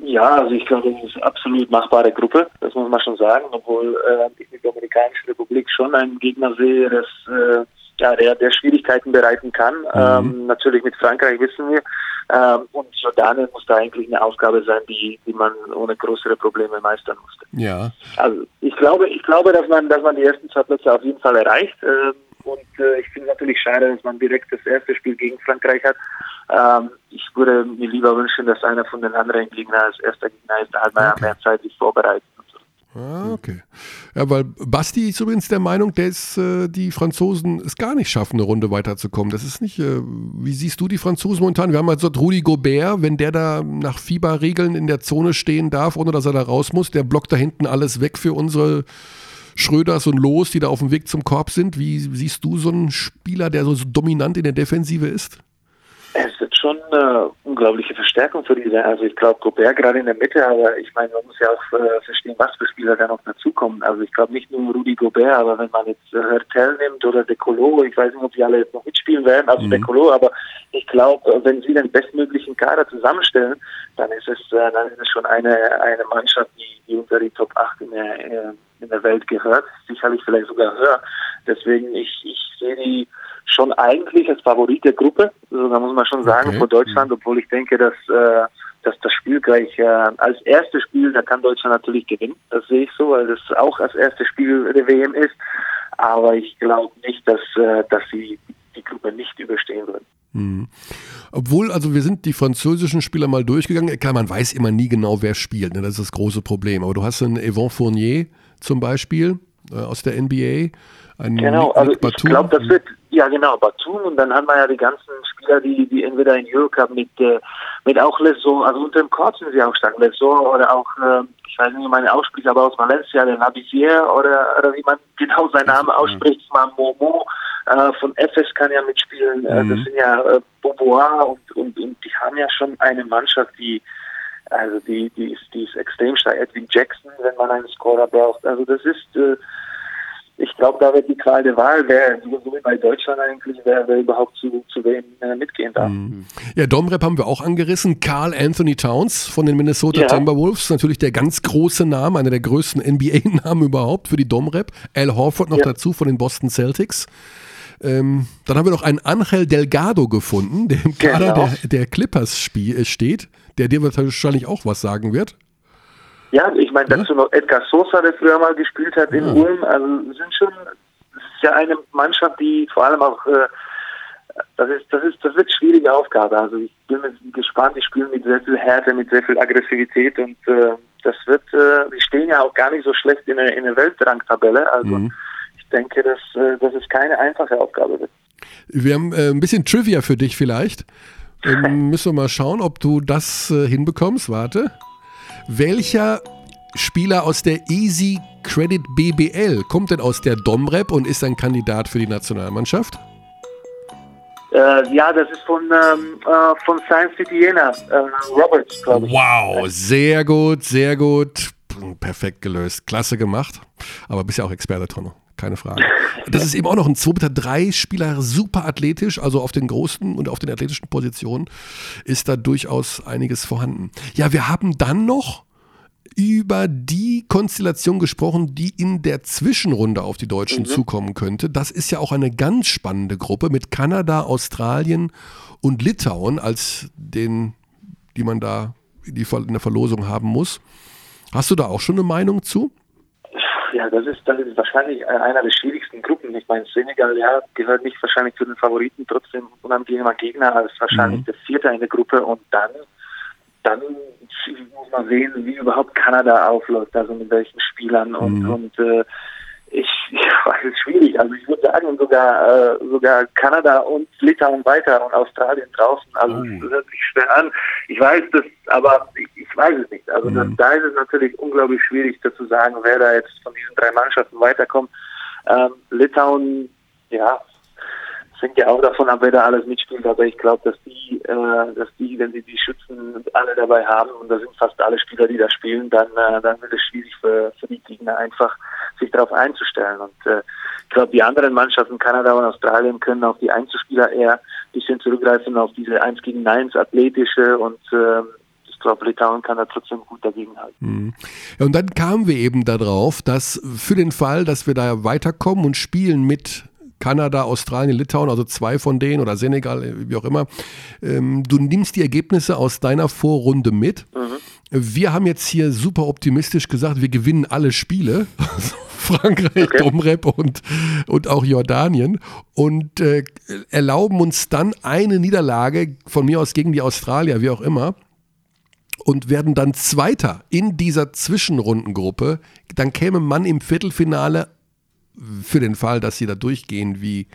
Speaker 3: Ja, also ich glaube, das ist eine absolut machbare Gruppe, das muss man schon sagen, obwohl äh, ich die Dominikanische Republik schon einen Gegner sehe, das äh, ja, der, der Schwierigkeiten bereiten kann. Mhm. Ähm, natürlich mit Frankreich wissen wir. Ähm, und Jordanien muss da eigentlich eine Aufgabe sein, die, die man ohne größere Probleme meistern musste.
Speaker 1: Ja.
Speaker 3: Also ich glaube, ich glaube, dass man, dass man die ersten zwei Plätze auf jeden Fall erreicht. Ähm, und äh, ich finde natürlich schade, dass man direkt das erste Spiel gegen Frankreich hat. Ähm, ich würde mir lieber wünschen, dass einer von den anderen Gegnern als erster Gegner ist. Da hat man okay. mehr Zeit, sich vorbereitet.
Speaker 1: Ah, okay. Ja, weil Basti ist übrigens der Meinung, dass äh, die Franzosen es gar nicht schaffen, eine Runde weiterzukommen. Das ist nicht, äh, wie siehst du die Franzosen momentan? Wir haben also Rudi Gobert, wenn der da nach Fieberregeln in der Zone stehen darf, ohne dass er da raus muss, der blockt da hinten alles weg für unsere Schröders und Los, die da auf dem Weg zum Korb sind. Wie siehst du so einen Spieler, der so dominant in der Defensive ist?
Speaker 3: Es schon eine unglaubliche Verstärkung für diese. Also ich glaube, Gobert gerade in der Mitte, aber ich meine, man muss ja auch äh, verstehen, was für Spieler da noch dazukommen. Also ich glaube nicht nur Rudi Gobert, aber wenn man jetzt äh, Hertel nimmt oder Decolo, ich weiß nicht, ob die alle jetzt noch mitspielen werden, also mhm. Decolo, aber ich glaube, äh, wenn sie den bestmöglichen Kader zusammenstellen, dann ist es, äh, dann ist es schon eine, eine Mannschaft, die, die unter die Top 8 in der, äh, in der Welt gehört, sicherlich vielleicht sogar höher. Deswegen, ich, ich sehe die schon eigentlich als Favorit der Gruppe, also da muss man schon sagen, okay. vor Deutschland, obwohl ich denke, dass, äh, dass das Spiel gleich äh, als erstes Spiel, da kann Deutschland natürlich gewinnen, das sehe ich so, weil das auch als erstes Spiel der WM ist, aber ich glaube nicht, dass, äh, dass sie die Gruppe nicht überstehen würden.
Speaker 1: Mhm. Obwohl, also wir sind die französischen Spieler mal durchgegangen. Klar, man weiß immer nie genau, wer spielt. Ne? Das ist das große Problem. Aber du hast einen Evan Fournier zum Beispiel äh, aus der NBA.
Speaker 3: Einen genau, also ich glaube, das wird, ja genau, Batum und dann haben wir ja die ganzen Spieler, die, die entweder in Eurocup mit, äh, mit auch Lesor, also unter dem Korb sind sie auch stark, Lesor oder auch, äh, ich weiß nicht, wie meine ausspricht, aber aus Valencia, der Nabizier oder, oder wie man genau seinen Namen ausspricht, mal Momo äh, von FS kann ja mitspielen, äh, mhm. das sind ja äh, Bobois und, und, und die haben ja schon eine Mannschaft, die also die, die ist, die ist extrem stark. Edwin Jackson, wenn man einen Scorer braucht. Also das ist, äh, ich glaube, da wird die Qual der Wahl, wer, so wie bei Deutschland eigentlich, wer, wer überhaupt zu, zu wem äh, mitgehen darf. Mhm.
Speaker 1: Ja, Domrep haben wir auch angerissen. Carl Anthony Towns von den Minnesota ja. Timberwolves, natürlich der ganz große Name, einer der größten NBA-Namen überhaupt für die Domrep. Al Horford noch ja. dazu von den Boston Celtics. Ähm, dann haben wir noch einen Angel Delgado gefunden, der im Kader genau. der, der Clippers spiel, steht, der dir wahrscheinlich auch was sagen wird.
Speaker 3: Ja, ich meine, dazu noch Edgar Sosa, der früher mal gespielt hat in ja. Ulm. Also sind schon, es ist ja eine Mannschaft, die vor allem auch, äh, das ist, das ist, das wird schwierige Aufgabe. Also ich bin gespannt, die spielen mit sehr viel Härte, mit sehr viel Aggressivität und äh, das wird, äh, die stehen ja auch gar nicht so schlecht in der, in der Weltrangtabelle. Also mhm. ich denke, dass, äh, dass es keine einfache Aufgabe wird.
Speaker 1: Wir haben äh, ein bisschen Trivia für dich vielleicht. Ähm, müssen wir mal schauen, ob du das äh, hinbekommst. Warte. Welcher Spieler aus der Easy Credit BBL kommt denn aus der Domrep und ist ein Kandidat für die Nationalmannschaft?
Speaker 3: Äh, ja, das ist von, ähm, äh, von Science City Jena, äh, Roberts, glaube ich.
Speaker 1: Wow, sehr gut, sehr gut. Perfekt gelöst. Klasse gemacht. Aber bist ja auch Experte, Tonno keine Frage. Das ist eben auch noch ein 2 3 Spieler, super athletisch, also auf den großen und auf den athletischen Positionen ist da durchaus einiges vorhanden. Ja, wir haben dann noch über die Konstellation gesprochen, die in der Zwischenrunde auf die Deutschen mhm. zukommen könnte. Das ist ja auch eine ganz spannende Gruppe mit Kanada, Australien und Litauen als den, die man da in der Verlosung haben muss. Hast du da auch schon eine Meinung zu?
Speaker 3: Ja, das ist, das ist wahrscheinlich einer der schwierigsten Gruppen. Ich meine, Senegal ja, gehört nicht wahrscheinlich zu den Favoriten, trotzdem unangenehmer Gegner als wahrscheinlich mhm. der Vierte in der Gruppe. Und dann, dann muss man sehen, wie überhaupt Kanada aufläuft, also mit welchen Spielern. Und, mhm. und äh, ich, ich weiß es schwierig. Also ich würde sagen sogar äh, sogar Kanada und Litauen weiter und Australien draußen. Also oh. das hört sich schwer an. Ich weiß das, aber ich, ich weiß es nicht. Also mhm. das, da ist es natürlich unglaublich schwierig, dazu sagen, wer da jetzt von diesen drei Mannschaften weiterkommt. Ähm, Litauen, ja, hängt ja auch davon ab, wer da alles mitspielt, aber ich glaube, dass die, äh, dass die, wenn sie die Schützen alle dabei haben, und da sind fast alle Spieler, die da spielen, dann, äh, dann wird es schwierig für, für die Gegner einfach sich darauf einzustellen. Und äh, ich glaube, die anderen Mannschaften, Kanada und Australien, können auf die Einzelspieler eher bisschen zurückgreifen auf diese 1 gegen 1 athletische und ähm, ich glaube, Litauen kann da trotzdem gut dagegenhalten.
Speaker 1: Mhm. Und dann kamen wir eben darauf, dass für den Fall, dass wir da weiterkommen und spielen mit Kanada, Australien, Litauen, also zwei von denen oder Senegal, wie auch immer. Ähm, du nimmst die Ergebnisse aus deiner Vorrunde mit. Mhm. Wir haben jetzt hier super optimistisch gesagt, wir gewinnen alle Spiele. Frankreich, okay. Domrep und, und auch Jordanien und äh, erlauben uns dann eine Niederlage von mir aus gegen die Australier, wie auch immer, und werden dann Zweiter in dieser Zwischenrundengruppe. Dann käme man im Viertelfinale für den Fall, dass sie da durchgehen wie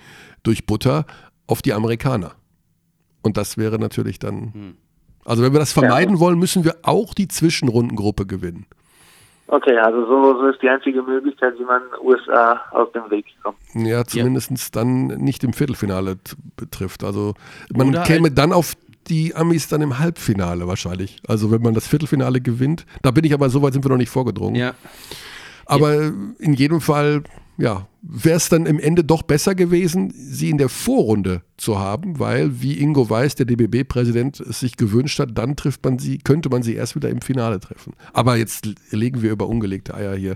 Speaker 1: durch Butter, auf die Amerikaner. Und das wäre natürlich dann. Hm. Also, wenn wir das vermeiden ja. wollen, müssen wir auch die Zwischenrundengruppe gewinnen.
Speaker 3: Okay, also so, so ist die einzige Möglichkeit, wie man USA aus dem Weg kommt.
Speaker 1: Ja, zumindest ja. dann nicht im Viertelfinale betrifft. Also man Oder käme dann auf die Amis dann im Halbfinale wahrscheinlich. Also wenn man das Viertelfinale gewinnt. Da bin ich aber, so weit sind wir noch nicht vorgedrungen. Ja. Aber ja. in jedem Fall ja, wäre es dann im Ende doch besser gewesen, sie in der Vorrunde zu haben, weil, wie Ingo Weiß, der DBB-Präsident, es sich gewünscht hat, dann trifft man sie, könnte man sie erst wieder im Finale treffen. Aber jetzt legen wir über ungelegte Eier hier.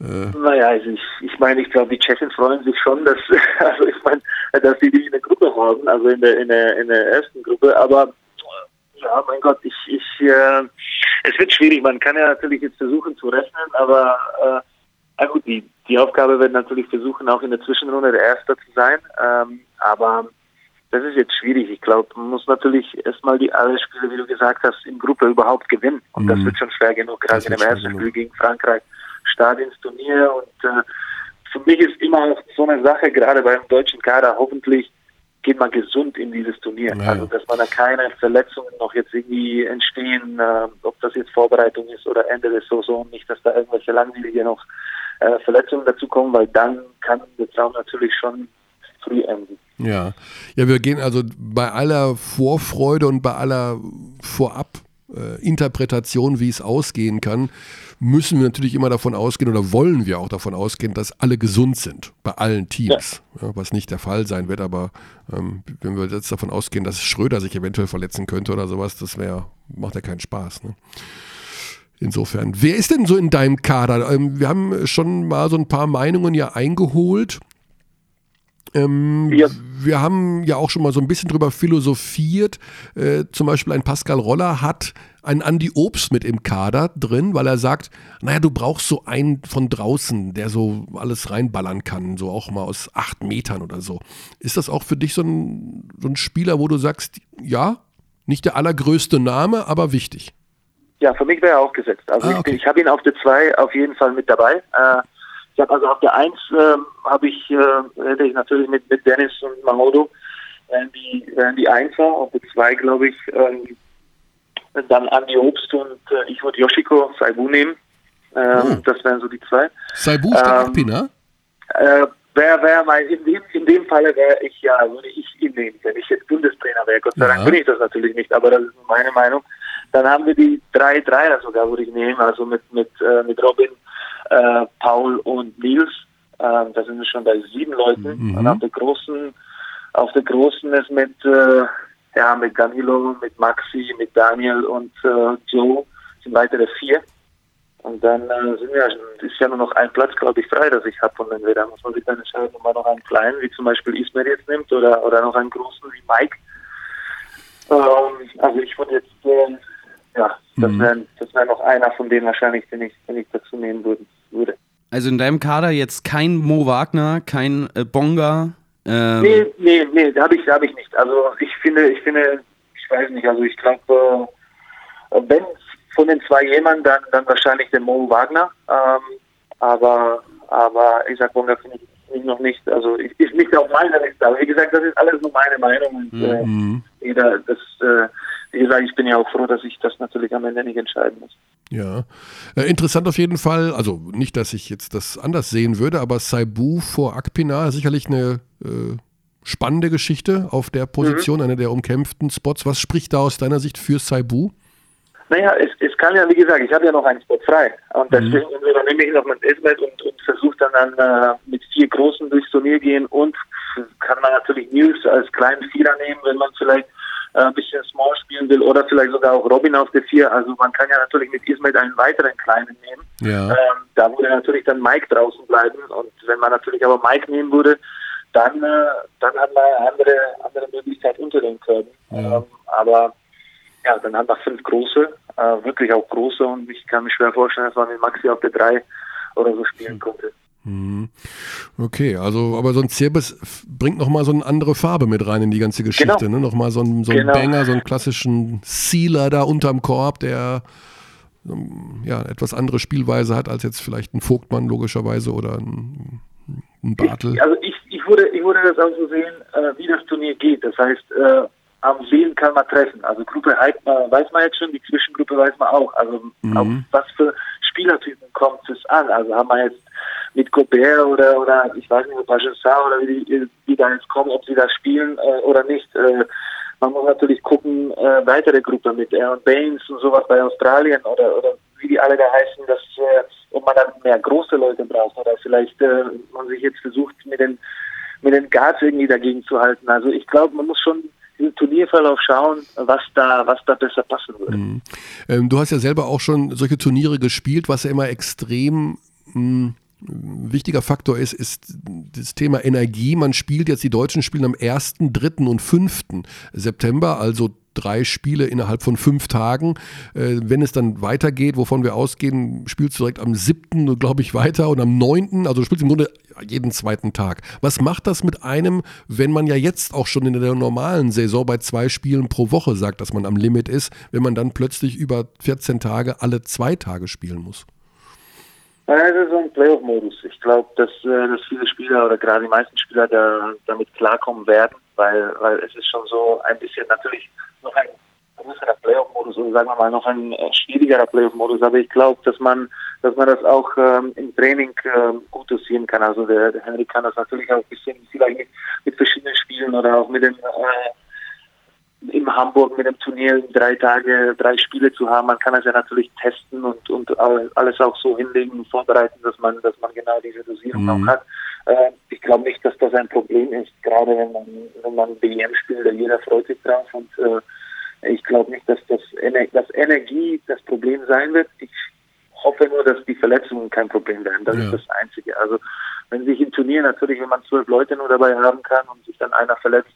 Speaker 3: Äh naja, also ich, ich meine, ich glaube, die Tschechen freuen sich schon, dass, also ich meine, dass sie die in der Gruppe haben, also in der, in der, in der ersten Gruppe, aber ja, mein Gott, ich, ich, äh, es wird schwierig. Man kann ja natürlich jetzt versuchen zu rechnen, aber äh, na gut, die, die Aufgabe wird natürlich versuchen, auch in der Zwischenrunde der Erste zu sein. Ähm, aber das ist jetzt schwierig. Ich glaube, man muss natürlich erstmal die alle Spiele, wie du gesagt hast, in Gruppe überhaupt gewinnen. Und mhm. das wird schon schwer genug, gerade in dem ersten Spiel gegen Frankreich. Start ins Turnier. Und äh, für mich ist immer so eine Sache, gerade beim deutschen Kader, hoffentlich geht man gesund in dieses Turnier. Ja. Also, dass man da keine Verletzungen noch jetzt irgendwie entstehen, äh, ob das jetzt Vorbereitung ist oder Ende der Saison, nicht, dass da irgendwelche langwierige noch äh, Verletzungen dazukommen, weil dann kann der Traum natürlich schon früh enden.
Speaker 1: Ja. ja, wir gehen also bei aller Vorfreude und bei aller Vorab-Interpretation, äh, wie es ausgehen kann, müssen wir natürlich immer davon ausgehen oder wollen wir auch davon ausgehen, dass alle gesund sind, bei allen Teams. Ja. Ja, was nicht der Fall sein wird, aber ähm, wenn wir jetzt davon ausgehen, dass Schröder sich eventuell verletzen könnte oder sowas, das wäre, macht ja keinen Spaß. Ne? Insofern, wer ist denn so in deinem Kader? Ähm, wir haben schon mal so ein paar Meinungen ja eingeholt. Ähm, ja. Wir haben ja auch schon mal so ein bisschen drüber philosophiert. Äh, zum Beispiel ein Pascal Roller hat einen Andi Obst mit im Kader drin, weil er sagt, naja, du brauchst so einen von draußen, der so alles reinballern kann, so auch mal aus acht Metern oder so. Ist das auch für dich so ein, so ein Spieler, wo du sagst, ja, nicht der allergrößte Name, aber wichtig?
Speaker 3: Ja, für mich wäre er auch gesetzt. Also ah, okay. ich, ich habe ihn auf der 2 auf jeden Fall mit dabei. Äh, ich habe also auf der 1 äh, habe ich, äh, hätte ich natürlich mit, mit Dennis und Mahodo wären die, wären die Einser, auf der 2 glaube ich, ähm, dann Andi Obst und äh, ich würde Yoshiko Saibu nehmen. Oh. Das wären so die zwei.
Speaker 1: Saibu der ähm, ne?
Speaker 3: Äh, Wer wäre mein, in dem, in dem Falle wäre ich ja, würde ich ihn nehmen, wenn ich jetzt Bundestrainer wäre. Gott sei Dank bin ich das natürlich nicht, aber das ist meine Meinung. Dann haben wir die drei Dreier sogar, würde ich nehmen, also mit, mit, äh, mit Robin, äh, Paul und Nils. Ähm, da sind wir schon bei sieben Leuten. Mhm. Und auf der großen, auf der großen ist mit, äh, ja, mit Danilo, mit Maxi, mit Daniel und äh, Joe sind weitere vier. Und dann äh, sind wir, ist ja nur noch ein Platz, glaube ich, frei, das ich habe. Und entweder muss man sich dann entscheiden, ob man noch einen kleinen, wie zum Beispiel Ismail jetzt nimmt, oder, oder noch einen großen wie Mike. Ähm, also ich würde jetzt äh, ja, das mhm. wäre das wär noch einer von denen wahrscheinlich, den ich, den ich dazu nehmen würde. würde.
Speaker 2: Also in deinem Kader jetzt kein Mo Wagner, kein äh, Bonga?
Speaker 3: Ähm. Nee, nee, nee, habe ich, hab ich nicht. Also ich finde, ich finde, ich weiß nicht, also ich glaube, äh, wenn von den zwei jemand, dann, dann wahrscheinlich den Mo Wagner. Ähm, aber, aber ich sag Bonga finde ich noch nicht, also ich, ist nicht auf meiner Liste. Aber wie gesagt, das ist alles nur meine Meinung. Und, mhm. äh, jeder, das, äh, wie gesagt, ich bin ja auch froh, dass ich das natürlich am Ende nicht entscheiden muss.
Speaker 1: Ja, äh, interessant auf jeden Fall. Also nicht, dass ich jetzt das anders sehen würde, aber Saibu vor Akpina sicherlich eine äh, spannende Geschichte auf der Position, mhm. einer der umkämpften Spots. Was spricht da aus deiner Sicht für Saibu?
Speaker 3: Naja, es, es kann ja, wie gesagt, ich habe ja noch einen Spot frei. Und deswegen mhm. nehme ich noch mein Esmet und, und versuche dann, dann äh, mit vier Großen durchs Turnier gehen und kann man natürlich Nils als kleinen Vierer nehmen, wenn man vielleicht äh, ein bisschen Small spielen will oder vielleicht sogar auch Robin auf der Vier. Also man kann ja natürlich mit Ismail einen weiteren kleinen nehmen.
Speaker 1: Ja.
Speaker 3: Ähm, da würde natürlich dann Mike draußen bleiben und wenn man natürlich aber Mike nehmen würde, dann, äh, dann hat man eine andere, andere Möglichkeit unter den Körben.
Speaker 1: Ja.
Speaker 3: Ähm, aber ja, dann hat man fünf große, äh, wirklich auch große und ich kann mir schwer vorstellen, dass man mit Maxi auf der drei oder so spielen konnte.
Speaker 1: Mhm. Okay, also aber so ein Zirbis bringt nochmal so eine andere Farbe mit rein in die ganze Geschichte,
Speaker 3: Genau.
Speaker 1: ne? Nochmal so ein, so ein
Speaker 3: Genau.
Speaker 1: Banger, so einen klassischen Sealer da unterm Korb, der ähm, ja etwas andere Spielweise hat als jetzt vielleicht ein Vogtmann logischerweise oder ein, ein Bartel.
Speaker 3: Ich, also ich, ich würde ich würde das auch so sehen, äh, wie das Turnier geht. Das heißt, äh, am wen kann man treffen? Also Gruppe Heidmar weiß man jetzt schon, die Zwischengruppe weiß man auch. Also
Speaker 1: Mhm.
Speaker 3: auf was für Spielertypen kommt es an? Also haben wir jetzt mit Gobert oder oder ich weiß nicht, ob Bajensar oder wie die, die da jetzt kommen, ob sie da spielen äh, oder nicht. Äh, man muss natürlich gucken, äh, weitere Gruppe mit Aaron Baines und sowas bei Australien oder, oder wie die alle da heißen, dass äh, ob man dann mehr große Leute braucht oder vielleicht äh, man sich jetzt versucht mit den mit den Guards irgendwie dagegen zu halten. Also ich glaube, man muss schon Turnierverlauf schauen, was da was da besser passen würde.
Speaker 1: Mhm. Ähm, du hast ja selber auch schon solche Turniere gespielt, was ja immer extrem mh, wichtiger Faktor ist, ist das Thema Energie. Man spielt jetzt, die Deutschen spielen am 1., 3. und 5. September, also drei Spiele innerhalb von fünf Tagen. Äh, wenn es dann weitergeht, wovon wir ausgehen, spielst du direkt am 7., glaube ich, weiter und am 9., also du spielst im Grunde jeden zweiten Tag. Was macht das mit einem, wenn man ja jetzt auch schon in der normalen Saison bei zwei Spielen pro Woche sagt, dass man am Limit ist, wenn man dann plötzlich über 14 Tage alle zwei Tage spielen muss?
Speaker 3: Ja, das ist so ein Playoff-Modus. Ich glaube, dass, äh, dass viele Spieler oder gerade die meisten Spieler da, damit klarkommen werden, weil, weil es ist schon so ein bisschen natürlich noch ein größerer Playoff-Modus oder sagen wir mal noch ein äh, schwierigerer Playoff-Modus. Aber ich glaube, dass man, dass man das auch ähm, im Training ähm, gut dosieren kann. Also der, der Henry kann das natürlich auch ein bisschen vielleicht mit, mit verschiedenen Spielen oder auch mit dem äh, in Hamburg mit dem Turnier drei Tage, drei Spiele zu haben. Man kann es ja natürlich testen und, und alles auch so hinlegen und vorbereiten, dass man, dass man genau diese Dosierung
Speaker 1: Mhm.
Speaker 3: auch hat. Äh, ich glaube nicht, dass das ein Problem ist, gerade wenn man, wenn man BM spielt, da jeder freut sich drauf und äh, ich glaube nicht, dass das, Ener dass Energie das Problem sein wird. Ich hoffe nur, dass die Verletzungen kein Problem werden. Das
Speaker 1: Ja.
Speaker 3: ist das Einzige. Also wenn sich im Turnier natürlich, wenn man zwölf Leute nur dabei haben kann und sich dann einer verletzt,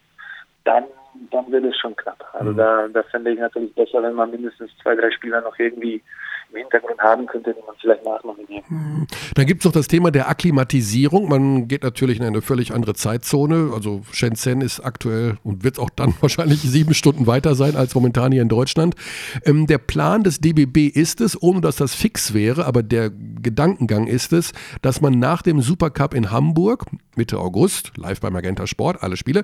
Speaker 3: dann, dann wird es schon knapp. Also
Speaker 1: Mhm.
Speaker 3: da, da fände ich natürlich besser, wenn man mindestens zwei, drei Spieler noch irgendwie im Hintergrund haben könnte, die man vielleicht nachnominiert.
Speaker 1: Dann gibt es noch das Thema der Akklimatisierung. Man geht natürlich in eine völlig andere Zeitzone. Also Shenzhen ist aktuell und wird auch dann wahrscheinlich sieben Stunden weiter sein als momentan hier in Deutschland. Ähm, der Plan des DBB ist es, ohne dass das fix wäre, aber der Gedankengang ist es, dass man nach dem Supercup in Hamburg, Mitte August, live bei Magenta Sport, alle Spiele,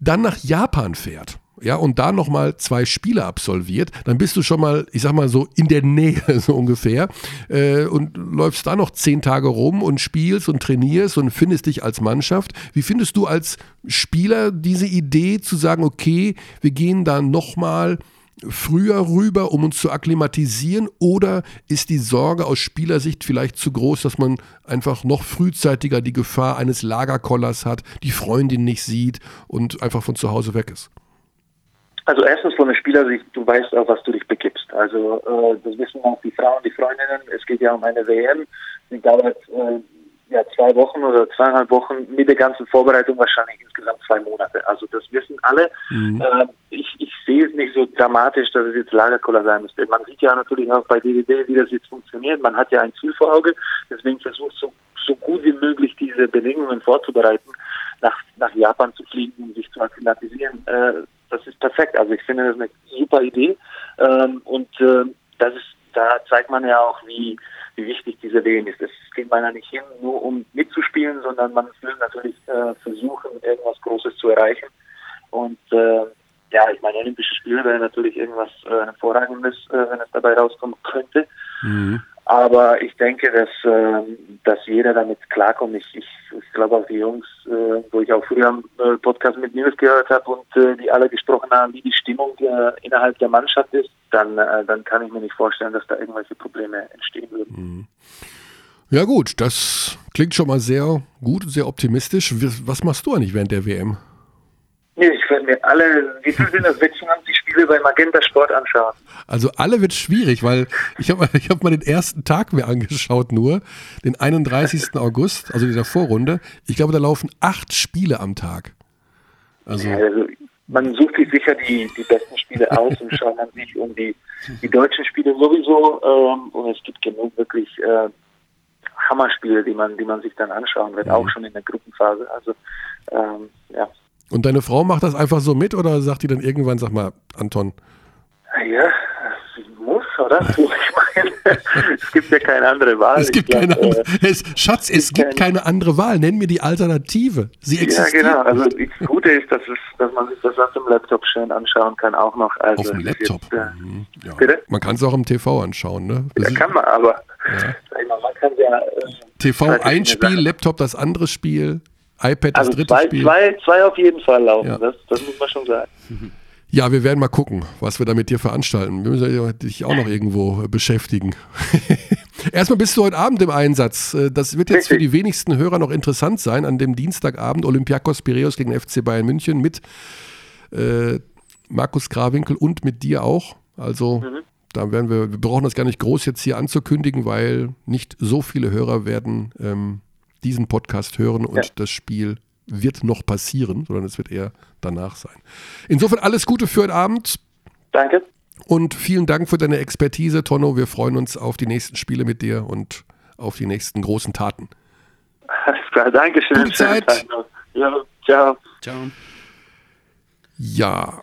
Speaker 1: dann nach Japan fährt ja, und da nochmal zwei Spiele absolviert, dann bist du schon mal, ich sag mal so, in der Nähe so ungefähr äh, und läufst da noch zehn Tage rum und spielst und trainierst und findest dich als Mannschaft. Wie findest du als Spieler diese Idee zu sagen, okay, wir gehen da nochmal früher rüber, um uns zu akklimatisieren? Oder ist die Sorge aus Spielersicht vielleicht zu groß, dass man einfach noch frühzeitiger die Gefahr eines Lagerkollers hat, die Freundin nicht sieht und einfach von zu Hause weg ist?
Speaker 3: Also erstens von der Spielersicht, du weißt auch, was du dich begibst. Also äh, das wissen auch die Frauen, die Freundinnen. Es geht ja um eine WM, die dauert äh, ja zwei Wochen oder zweieinhalb Wochen mit der ganzen Vorbereitung wahrscheinlich insgesamt zwei Monate. Also das wissen alle.
Speaker 1: Mhm.
Speaker 3: Äh, ich, ich sehe es nicht so dramatisch, dass es jetzt Lagerkoller sein müsste. Man sieht ja natürlich auch bei DDD, wie das jetzt funktioniert. Man hat ja ein Ziel vor Auge, deswegen versucht so, so gut wie möglich diese Bedingungen vorzubereiten, nach, nach Japan zu fliegen, um sich zu akklimatisieren. Äh, das ist perfekt. Also ich finde das eine super Idee. Ähm, und äh, das ist, da zeigt man ja auch, wie, wie wichtig diese WM ist. Es geht man ja nicht hin, nur um mitzuspielen, sondern man will natürlich äh, versuchen, irgendwas Großes zu erreichen. Und äh, ja, ich meine, Olympische Spiele wäre natürlich irgendwas äh, Hervorragendes, äh, wenn es dabei rauskommen könnte.
Speaker 1: Mhm.
Speaker 3: Aber ich denke, dass, äh, dass jeder damit klarkommt. Ich, ich, ich glaube auch die Jungs, äh, wo ich auch früher am äh, Podcast mit Nils gehört habe und äh, die alle gesprochen haben, wie die Stimmung innerhalb der Mannschaft ist, dann, dann kann ich mir nicht vorstellen, dass da irgendwelche Probleme entstehen würden.
Speaker 1: Mhm. Ja gut, das klingt schon mal sehr gut, sehr optimistisch. Was machst du eigentlich während der WM?
Speaker 3: Nee, ich werde mir alle, wie viel sind das, 26 Spiele bei Magenta Sport anschauen.
Speaker 1: Also alle wird schwierig, weil ich habe ich hab mal den ersten Tag mir angeschaut nur, den 31. August, also dieser Vorrunde. Ich glaube, da laufen acht Spiele am Tag.
Speaker 3: Also, ja, also man sucht sich sicher die, die besten Spiele aus und schaut man sich um die, die deutschen Spiele sowieso. Ähm, und es gibt genug wirklich äh, Hammerspiele, die man, die man sich dann anschauen wird, mhm. auch schon in der Gruppenphase. Also ähm, ja.
Speaker 1: Und deine Frau macht das einfach so mit oder sagt die dann irgendwann, sag mal, Anton?
Speaker 3: Ja, sie muss, oder? Ich meine, es gibt ja keine andere Wahl.
Speaker 1: Es gibt keine andere, äh, es, Schatz, es gibt keine andere Wahl. Nenn mir die Alternative. Sie existiert.
Speaker 3: Ja, genau. Also das Gute ist, dass, es, dass man sich das auf dem Laptop schön anschauen kann, auch noch. Also
Speaker 1: auf dem Laptop? Jetzt, äh, mhm. ja. Bitte? Man kann es auch im TV anschauen, ne?
Speaker 3: Ja, kann man, aber ja. man kann ja... Äh,
Speaker 1: TV ein Spiel, Laptop das andere Spiel. iPad das
Speaker 3: also
Speaker 1: dritte
Speaker 3: zwei,
Speaker 1: Spiel.
Speaker 3: Zwei, zwei auf jeden Fall laufen, ja. das, das muss man schon sagen.
Speaker 1: Ja, wir werden mal gucken, was wir da mit dir veranstalten. Wir müssen dich auch noch irgendwo beschäftigen. Erstmal bist du heute Abend im Einsatz. Äh, das wird jetzt für die wenigsten Hörer noch interessant sein. An dem Dienstagabend Olympiakos Piraeus gegen FC Bayern München mit äh, Markus Grawinkel und mit dir auch. Also mhm. da werden wir, wir brauchen das gar nicht groß jetzt hier anzukündigen, weil nicht so viele Hörer werden ähm, diesen Podcast hören und ja. das Spiel wird noch passieren, sondern es wird eher danach sein. Insofern alles Gute für heute Abend.
Speaker 3: Danke.
Speaker 1: Und vielen Dank für deine Expertise, Tonno. Wir freuen uns auf die nächsten Spiele mit dir und auf die nächsten großen Taten.
Speaker 3: Alles klar, Dankeschön.
Speaker 1: Gute Zeit.
Speaker 3: Ja, ciao.
Speaker 2: Ciao.
Speaker 1: Ja.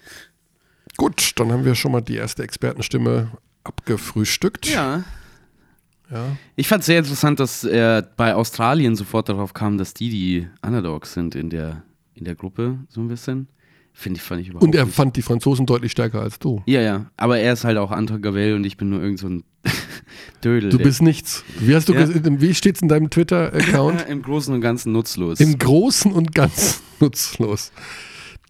Speaker 1: Gut, dann haben wir schon mal die erste Expertenstimme abgefrühstückt.
Speaker 2: Ja. Ja. Ich fand es sehr interessant, dass er bei Australien sofort darauf kam, dass die die Underdogs sind in der, in der Gruppe, so ein bisschen. Finde ich, fand ich überhaupt
Speaker 1: Und er
Speaker 2: nicht.
Speaker 1: fand die Franzosen deutlich stärker als du.
Speaker 2: Ja, ja. Aber er ist halt auch Anton Gavel und ich bin nur irgend so ein Dödel.
Speaker 1: Du bist nichts. Wie, hast du ja. wie steht's in deinem Twitter-Account?
Speaker 2: Im Großen und Ganzen nutzlos.
Speaker 1: Im Großen und Ganzen nutzlos.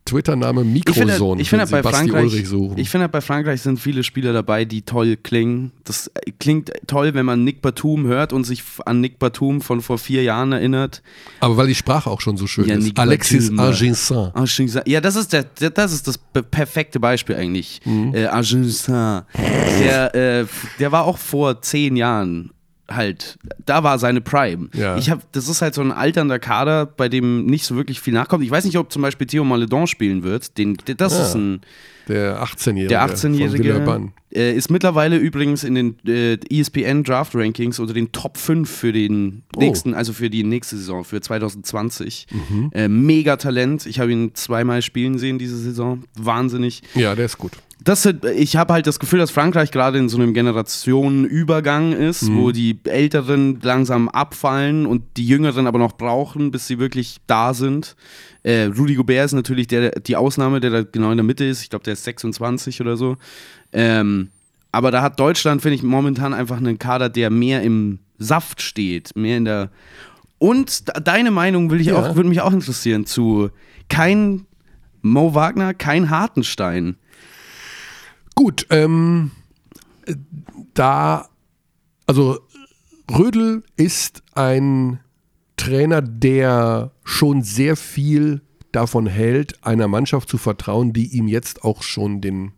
Speaker 1: Twitter-Name Mikroson.
Speaker 2: Ich finde, halt, bei Frankreich, ich finde bei Frankreich sind viele Spieler dabei, die toll klingen. Das klingt toll, wenn man Nick Batum hört und sich an Nick Batum von vor vier Jahren erinnert.
Speaker 1: Aber weil die Sprache auch schon so schön ja, ist. Nick Alexis Argensin.
Speaker 2: Ja, das ist, der, das ist das perfekte Beispiel eigentlich. Mhm. Äh, Argensin. Der, äh, der war auch vor zehn Jahren halt, da war seine Prime. Ja. Ich habe, das ist halt so ein alternder Kader, bei dem nicht so wirklich viel nachkommt. Ich weiß nicht, ob zum Beispiel Theo Maledon spielen wird. Den, das ja. ist ein
Speaker 1: der 18-Jährige.
Speaker 2: Der 18-Jährige äh, ist mittlerweile übrigens in den äh, ESPN Draft Rankings unter den Top 5 für den oh. nächsten, also für die nächste Saison, für 2020. Mhm. Äh, mega Talent. Ich habe ihn zweimal spielen sehen diese Saison. Wahnsinnig.
Speaker 1: Ja, der ist gut
Speaker 2: das, ich habe halt das Gefühl, dass Frankreich gerade in so einem Generationenübergang ist, mhm. wo die Älteren langsam abfallen und die Jüngeren aber noch brauchen, bis sie wirklich da sind. Äh, Rudy Gobert ist natürlich der, die Ausnahme, der da genau in der Mitte ist. Ich glaube, der ist 26 oder so. Ähm, aber da hat Deutschland, finde ich, momentan einfach einen Kader, der mehr im Saft steht, mehr in der. Und deine Meinung will ich ja. auch, würde mich auch interessieren zu kein Mo Wagner, kein Hartenstein.
Speaker 1: Gut, ähm, da, also Rödel ist ein Trainer, der schon sehr viel davon hält, einer Mannschaft zu vertrauen, die ihm jetzt auch schon den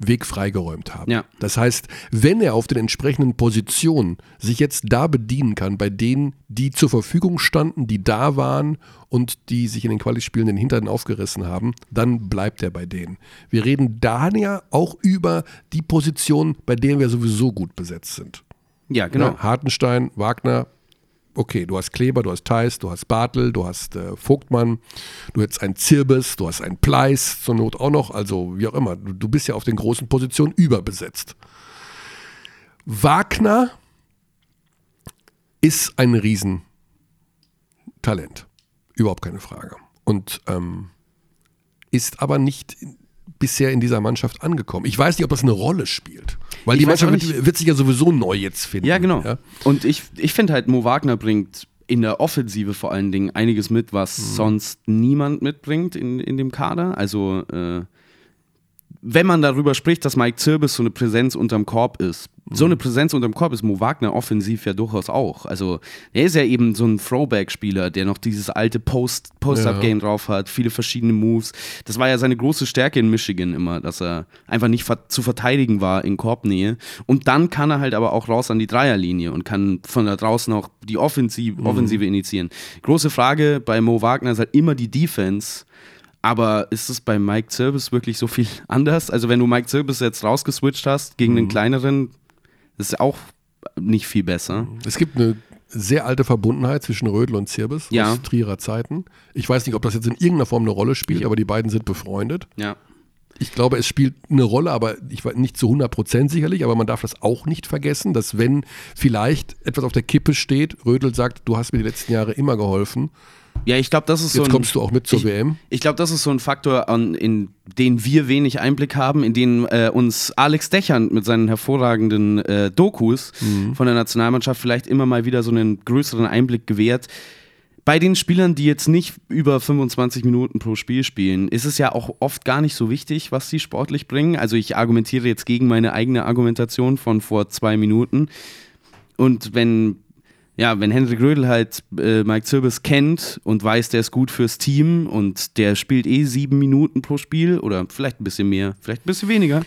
Speaker 1: Weg freigeräumt haben.
Speaker 2: Ja.
Speaker 1: Das heißt, wenn er auf den entsprechenden Positionen sich jetzt da bedienen kann, bei denen, die zur Verfügung standen, die da waren und die sich in den Quali-Spielen den Hintern aufgerissen haben, dann bleibt er bei denen. Wir reden da ja auch über die Positionen, bei denen wir sowieso gut besetzt sind.
Speaker 2: Ja, genau.
Speaker 1: Ja, Hartenstein, Wagner, okay, du hast Kleber, du hast Theis, du hast Bartel, du hast äh, Vogtmann, du hast einen Zirbes, du hast einen Pleis zur Not auch noch, also wie auch immer. Du, du bist ja auf den großen Positionen überbesetzt. Wagner ist ein Riesentalent. Überhaupt keine Frage. Und ähm, ist aber nicht bisher in dieser Mannschaft angekommen. Ich weiß nicht, ob das eine Rolle spielt. Weil ich die Mannschaft wird, wird, sich ja sowieso neu jetzt finden.
Speaker 2: Ja, genau. Ja? Und ich, ich finde halt, Mo Wagner bringt in der Offensive vor allen Dingen einiges mit, was mhm. sonst niemand mitbringt in, in dem Kader. Also, äh, wenn man darüber spricht, dass Mike Zirbis so eine Präsenz unterm Korb ist, so eine Präsenz unterm Korb ist Mo Wagner offensiv ja durchaus auch. Also er ist ja eben so ein Throwback-Spieler, der noch dieses alte Post- Post-Up-Game drauf hat, viele verschiedene Moves. Das war ja seine große Stärke in Michigan immer, dass er einfach nicht ver zu verteidigen war in Korbnähe. Und dann kann er halt aber auch raus an die Dreierlinie und kann von da draußen auch die Offensive, Offensive initiieren. Große Frage bei Mo Wagner ist halt immer die Defense. Aber ist es bei Mike Zirbis wirklich so viel anders? Also, wenn du Mike Zirbis jetzt rausgeswitcht hast gegen einen kleineren, ist es auch nicht viel besser.
Speaker 1: Es gibt eine sehr alte Verbundenheit zwischen Rödel und Zirbis
Speaker 2: Ja.
Speaker 1: aus Trierer Zeiten. Ich weiß nicht, ob das jetzt in irgendeiner Form eine Rolle spielt, aber die beiden sind befreundet.
Speaker 2: Ja.
Speaker 1: Ich glaube, es spielt eine Rolle, aber ich war nicht zu 100 Prozent sicherlich, aber man darf das auch nicht vergessen, dass wenn vielleicht etwas auf der Kippe steht, Rödel sagt, du hast mir die letzten Jahre immer geholfen,
Speaker 2: Ja, ich glaube, das ist so
Speaker 1: jetzt
Speaker 2: ein,
Speaker 1: kommst du auch mit zur
Speaker 2: ich,
Speaker 1: WM.
Speaker 2: Ich glaube, das ist so ein Faktor, an, in den wir wenig Einblick haben, in den äh, uns Alex Dechern mit seinen hervorragenden äh, Dokus
Speaker 1: Mhm.
Speaker 2: von der Nationalmannschaft vielleicht immer mal wieder so einen größeren Einblick gewährt. Bei den Spielern, die jetzt nicht über 25 Minuten pro Spiel spielen, ist es ja auch oft gar nicht so wichtig, was sie sportlich bringen. Also ich argumentiere jetzt gegen meine eigene Argumentation von vor zwei Minuten. Und wenn, ja, wenn Henrik Rödel halt äh, Mike Zirbis kennt und weiß, der ist gut fürs Team und der spielt eh sieben Minuten pro Spiel oder vielleicht ein bisschen mehr, vielleicht ein bisschen weniger.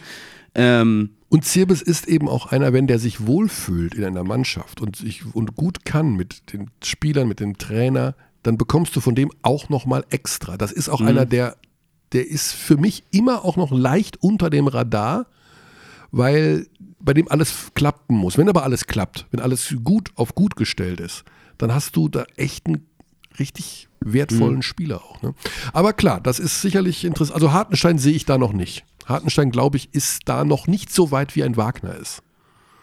Speaker 2: Ähm,
Speaker 1: Und Zirbis ist eben auch einer, wenn der sich wohlfühlt in einer Mannschaft und, sich, und gut kann mit den Spielern, mit dem Trainer, dann bekommst du von dem auch nochmal extra. Das ist auch einer, der, der ist für mich immer auch noch leicht unter dem Radar, weil bei dem alles klappen muss. Wenn aber alles klappt, wenn alles gut auf gut gestellt ist, dann hast du da echt einen richtig wertvollen Spieler auch. Ne? Aber klar, das ist sicherlich interessant. Also Hartenstein sehe ich da noch nicht. Hartenstein, glaube ich, ist da noch nicht so weit, wie ein Wagner ist.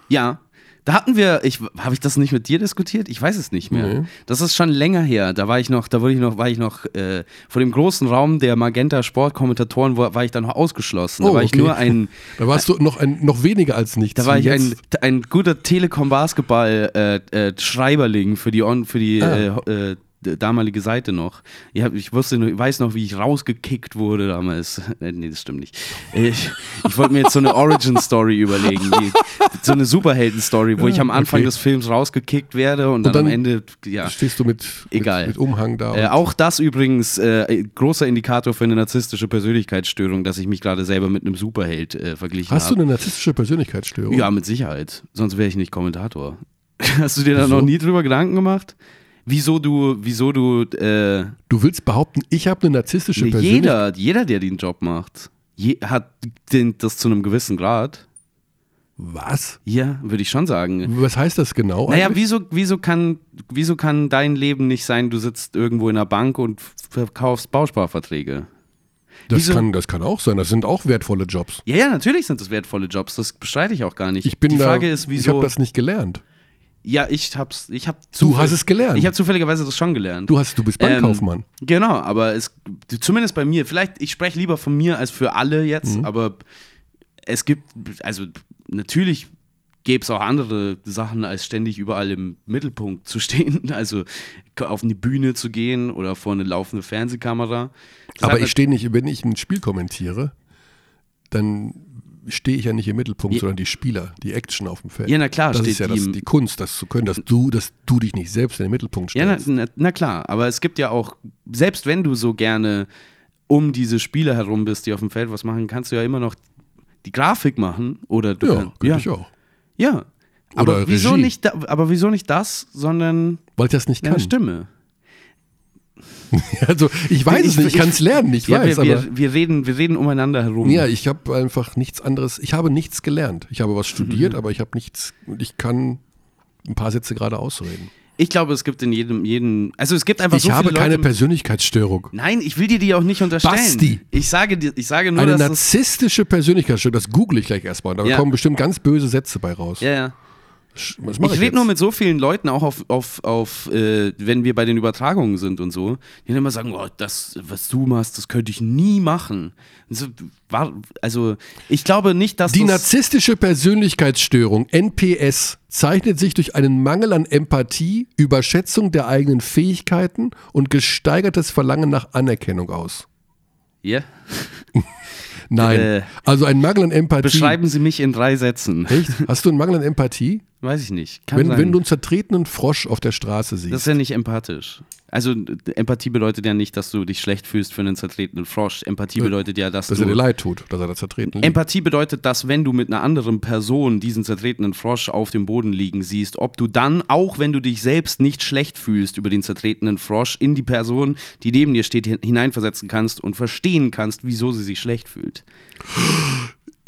Speaker 2: Ja, da hatten wir, ich, habe ich das nicht mit dir diskutiert? Ich weiß es nicht mehr.
Speaker 1: Nee.
Speaker 2: Das ist schon länger her. Da war ich noch, da wurde ich noch, war ich noch äh, vor dem großen Raum der Magenta Sportkommentatoren, wo, war ich dann noch ausgeschlossen. Da
Speaker 1: Oh,
Speaker 2: war ich
Speaker 1: okay.
Speaker 2: nur ein,
Speaker 1: Da warst du noch, ein, noch weniger als nichts.
Speaker 2: da war ich ein, ein guter Telekom Basketball äh, äh, Schreiberling für die On, für die
Speaker 1: Ah.
Speaker 2: Damalige Seite noch. Ich, hab, ich wusste, weiß noch, wie ich rausgekickt wurde damals. Äh, nee, das stimmt nicht. Ich, ich wollte mir jetzt so eine Origin-Story überlegen. Wie, so eine Superhelden-Story, wo ich am Anfang
Speaker 1: okay.
Speaker 2: des Films rausgekickt werde und dann,
Speaker 1: dann
Speaker 2: am Ende, ja.
Speaker 1: Stehst du mit,
Speaker 2: Egal.
Speaker 1: mit, mit Umhang da.
Speaker 2: Äh,
Speaker 1: und-
Speaker 2: auch das übrigens äh, großer Indikator für eine narzisstische Persönlichkeitsstörung, dass ich mich gerade selber mit einem Superheld äh, verglichen
Speaker 1: hast du
Speaker 2: habe.
Speaker 1: eine narzisstische Persönlichkeitsstörung?
Speaker 2: Ja, mit Sicherheit. Sonst wäre ich nicht Kommentator. Hast du dir da noch nie drüber Gedanken gemacht? Wieso du, wieso du, äh,
Speaker 1: Du willst behaupten, ich habe eine narzisstische
Speaker 2: nee,
Speaker 1: Persönlichkeit?
Speaker 2: jeder, jeder, der den Job macht, je, hat den, das zu einem gewissen Grad.
Speaker 1: Was?
Speaker 2: Ja, würde ich schon sagen.
Speaker 1: Was heißt das genau?
Speaker 2: Naja,
Speaker 1: eigentlich?
Speaker 2: wieso, wieso, kann, wieso kann dein Leben nicht sein, du sitzt irgendwo in einer Bank und verkaufst Bausparverträge?
Speaker 1: das,
Speaker 2: wieso-
Speaker 1: kann, das kann auch sein. Das sind auch wertvolle Jobs.
Speaker 2: Ja, ja, natürlich sind das wertvolle Jobs, das bestreite ich auch gar nicht.
Speaker 1: Ich bin
Speaker 2: Die
Speaker 1: da,
Speaker 2: Frage ist,
Speaker 1: ich
Speaker 2: wieso.
Speaker 1: habe das nicht gelernt.
Speaker 2: Ja, ich hab's, ich hab
Speaker 1: Du hast es gelernt.
Speaker 2: Ich habe zufälligerweise das schon gelernt.
Speaker 1: Du, hast, du bist Bankkaufmann.
Speaker 2: Ähm, genau, aber es, zumindest bei mir, vielleicht, ich spreche lieber von mir als für alle jetzt,
Speaker 1: Mhm.
Speaker 2: aber es gibt, also natürlich gäbe es auch andere Sachen, als ständig überall im Mittelpunkt zu stehen, also auf eine Bühne zu gehen oder vor eine laufende Fernsehkamera. Das
Speaker 1: Aber ich stehe nicht, wenn ich ein Spiel kommentiere, dann stehe ich ja nicht im Mittelpunkt,
Speaker 2: Ja.
Speaker 1: sondern die Spieler, die Action auf dem Feld.
Speaker 2: Ja, na klar,
Speaker 1: das ist ja
Speaker 2: die
Speaker 1: das, die Kunst, das zu können, dass du, dass du dich nicht selbst in den Mittelpunkt
Speaker 2: Ja, na,
Speaker 1: stellst.
Speaker 2: na, na klar, aber es gibt ja auch, selbst wenn du so gerne um diese Spieler herum bist, die auf dem Feld was machen, kannst du ja immer noch die Grafik machen oder du
Speaker 1: ja,
Speaker 2: kannst,
Speaker 1: könnte
Speaker 2: ja,
Speaker 1: ich auch.
Speaker 2: ja. Aber
Speaker 1: Oder
Speaker 2: wieso
Speaker 1: Regie.
Speaker 2: nicht, da, aber wieso nicht das, sondern
Speaker 1: Weil ich das nicht kann.
Speaker 2: Stimme?
Speaker 1: Also ich weiß es
Speaker 2: Ich-
Speaker 1: nicht, ich
Speaker 2: ich-
Speaker 1: kann es lernen, ich
Speaker 2: ja,
Speaker 1: weiß,
Speaker 2: wir,
Speaker 1: aber
Speaker 2: wir, wir, reden, wir reden umeinander herum.
Speaker 1: ja, ich habe einfach nichts anderes, ich habe nichts gelernt. Ich habe was studiert,
Speaker 2: Mhm.
Speaker 1: aber ich habe nichts, und ich kann ein paar Sätze gerade ausreden.
Speaker 2: Ich glaube, es gibt in jedem, jedem, also es gibt einfach
Speaker 1: Ich
Speaker 2: so
Speaker 1: habe
Speaker 2: viele
Speaker 1: keine
Speaker 2: Leute.
Speaker 1: Persönlichkeitsstörung.
Speaker 2: Nein, ich will dir die auch nicht unterstellen.
Speaker 1: Basti.
Speaker 2: Ich sage dir, ich sage nur,
Speaker 1: Eine
Speaker 2: dass es,
Speaker 1: narzisstische Persönlichkeitsstörung, das google ich gleich erstmal. Da
Speaker 2: Ja.
Speaker 1: kommen bestimmt ganz böse Sätze bei raus.
Speaker 2: ja, ja.
Speaker 1: Was
Speaker 2: Ich
Speaker 1: ich,
Speaker 2: rede nur mit so vielen Leuten, auch auf, auf, auf äh, wenn wir bei den Übertragungen sind und so, die dann immer sagen, oh, das, was du machst, das könnte ich nie machen. So, war, also ich glaube nicht, dass
Speaker 1: Die narzisstische Persönlichkeitsstörung, NPS, zeichnet sich durch einen Mangel an Empathie, Überschätzung der eigenen Fähigkeiten und gesteigertes Verlangen nach Anerkennung aus.
Speaker 2: Ja.
Speaker 1: Nein.
Speaker 2: Äh,
Speaker 1: also ein Mangel an Empathie.
Speaker 2: Beschreiben Sie mich in drei Sätzen.
Speaker 1: Echt? Hast du einen Mangel an Empathie?
Speaker 2: Weiß ich nicht. Kann
Speaker 1: Wenn,
Speaker 2: sein.
Speaker 1: wenn du einen zertretenen Frosch auf der Straße siehst.
Speaker 2: das ist ja nicht empathisch. Also Empathie bedeutet ja nicht, dass du dich schlecht fühlst für einen zertretenen Frosch. Empathie bedeutet ja, dass,
Speaker 1: dass
Speaker 2: du
Speaker 1: er dir leid tut, dass er da zertreten liegt.
Speaker 2: Empathie bedeutet, dass wenn du mit einer anderen Person diesen zertretenen Frosch auf dem Boden liegen siehst, ob du dann, auch wenn du dich selbst nicht schlecht fühlst über den zertretenen Frosch, in die Person, die neben dir steht, hineinversetzen kannst und verstehen kannst, wieso sie sich schlecht fühlt.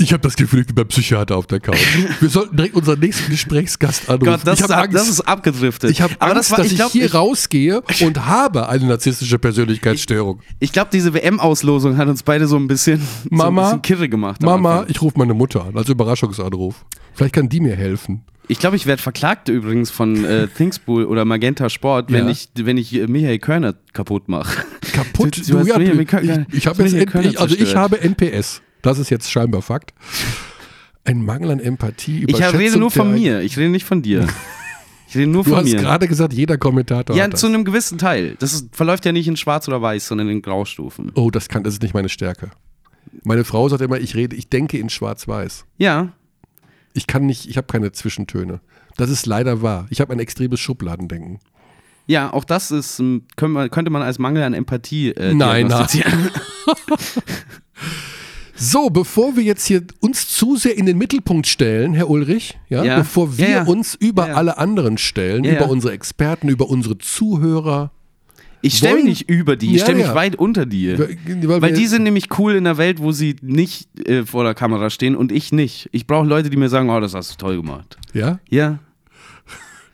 Speaker 1: Ich habe das Gefühl, ich bin beim Psychiater auf der Couch. Wir sollten direkt unseren nächsten Gesprächsgast anrufen.
Speaker 2: Gott, das,
Speaker 1: ich
Speaker 2: ist,
Speaker 1: habe Angst,
Speaker 2: das ist abgedriftet.
Speaker 1: ich hab
Speaker 2: Aber
Speaker 1: Angst
Speaker 2: das war,
Speaker 1: dass
Speaker 2: ich
Speaker 1: ich,
Speaker 2: glaub,
Speaker 1: hier
Speaker 2: ich,
Speaker 1: rausgehe und habe eine narzisstische Persönlichkeitsstörung.
Speaker 2: ich glaube, diese WM-Auslosung hat uns beide so ein bisschen,
Speaker 1: Mama,
Speaker 2: so ein bisschen kirre gemacht. am
Speaker 1: Mama, ich rufe meine Mutter an als Überraschungsanruf. Vielleicht kann die mir helfen.
Speaker 2: Ich glaube, ich werde verklagt übrigens von äh, Thingspool oder Magenta Sport, wenn
Speaker 1: Ja.
Speaker 2: ich, wenn ich äh, Michael Körner kaputt mache.
Speaker 1: Kaputt?
Speaker 2: Du- du
Speaker 1: ja,
Speaker 2: Michael
Speaker 1: ich, ich, habe jetzt, ich, also ich habe NPS. Das ist jetzt scheinbar Fakt. Ein Mangel an Empathie.
Speaker 2: Ich rede nur von mir, ich rede nicht von dir. Ich rede nur
Speaker 1: Du
Speaker 2: von
Speaker 1: hast
Speaker 2: mir.
Speaker 1: gerade gesagt, jeder Kommentator
Speaker 2: Ja, zu einem gewissen Teil. Das ist, verläuft ja nicht in Schwarz oder Weiß, sondern in Graustufen.
Speaker 1: Oh, das kann, das ist nicht meine Stärke. Meine Frau sagt immer, ich rede, ich denke in Schwarz-Weiß.
Speaker 2: Ja,
Speaker 1: Ich kann nicht, ich habe keine Zwischentöne. Das ist leider wahr. Ich habe ein extremes Schubladendenken.
Speaker 2: ja, auch das ist, ähm, könnte man als Mangel an Empathie äh,
Speaker 1: Nein,
Speaker 2: diagnostizieren.
Speaker 1: So, bevor wir jetzt hier uns zu sehr in den Mittelpunkt stellen, Herr Ulrich, ja,
Speaker 2: Ja.
Speaker 1: bevor wir
Speaker 2: Ja,
Speaker 1: uns über alle anderen stellen, über unsere Experten, über unsere Zuhörer,
Speaker 2: Ich stelle mich nicht über die, ich stelle mich weit unter die.
Speaker 1: weil,
Speaker 2: Weil die sind nämlich cool in der Welt, wo sie nicht äh, vor der Kamera stehen und ich nicht. Ich brauche Leute, die mir sagen, oh, das hast du toll gemacht.
Speaker 1: ja,
Speaker 2: Ja,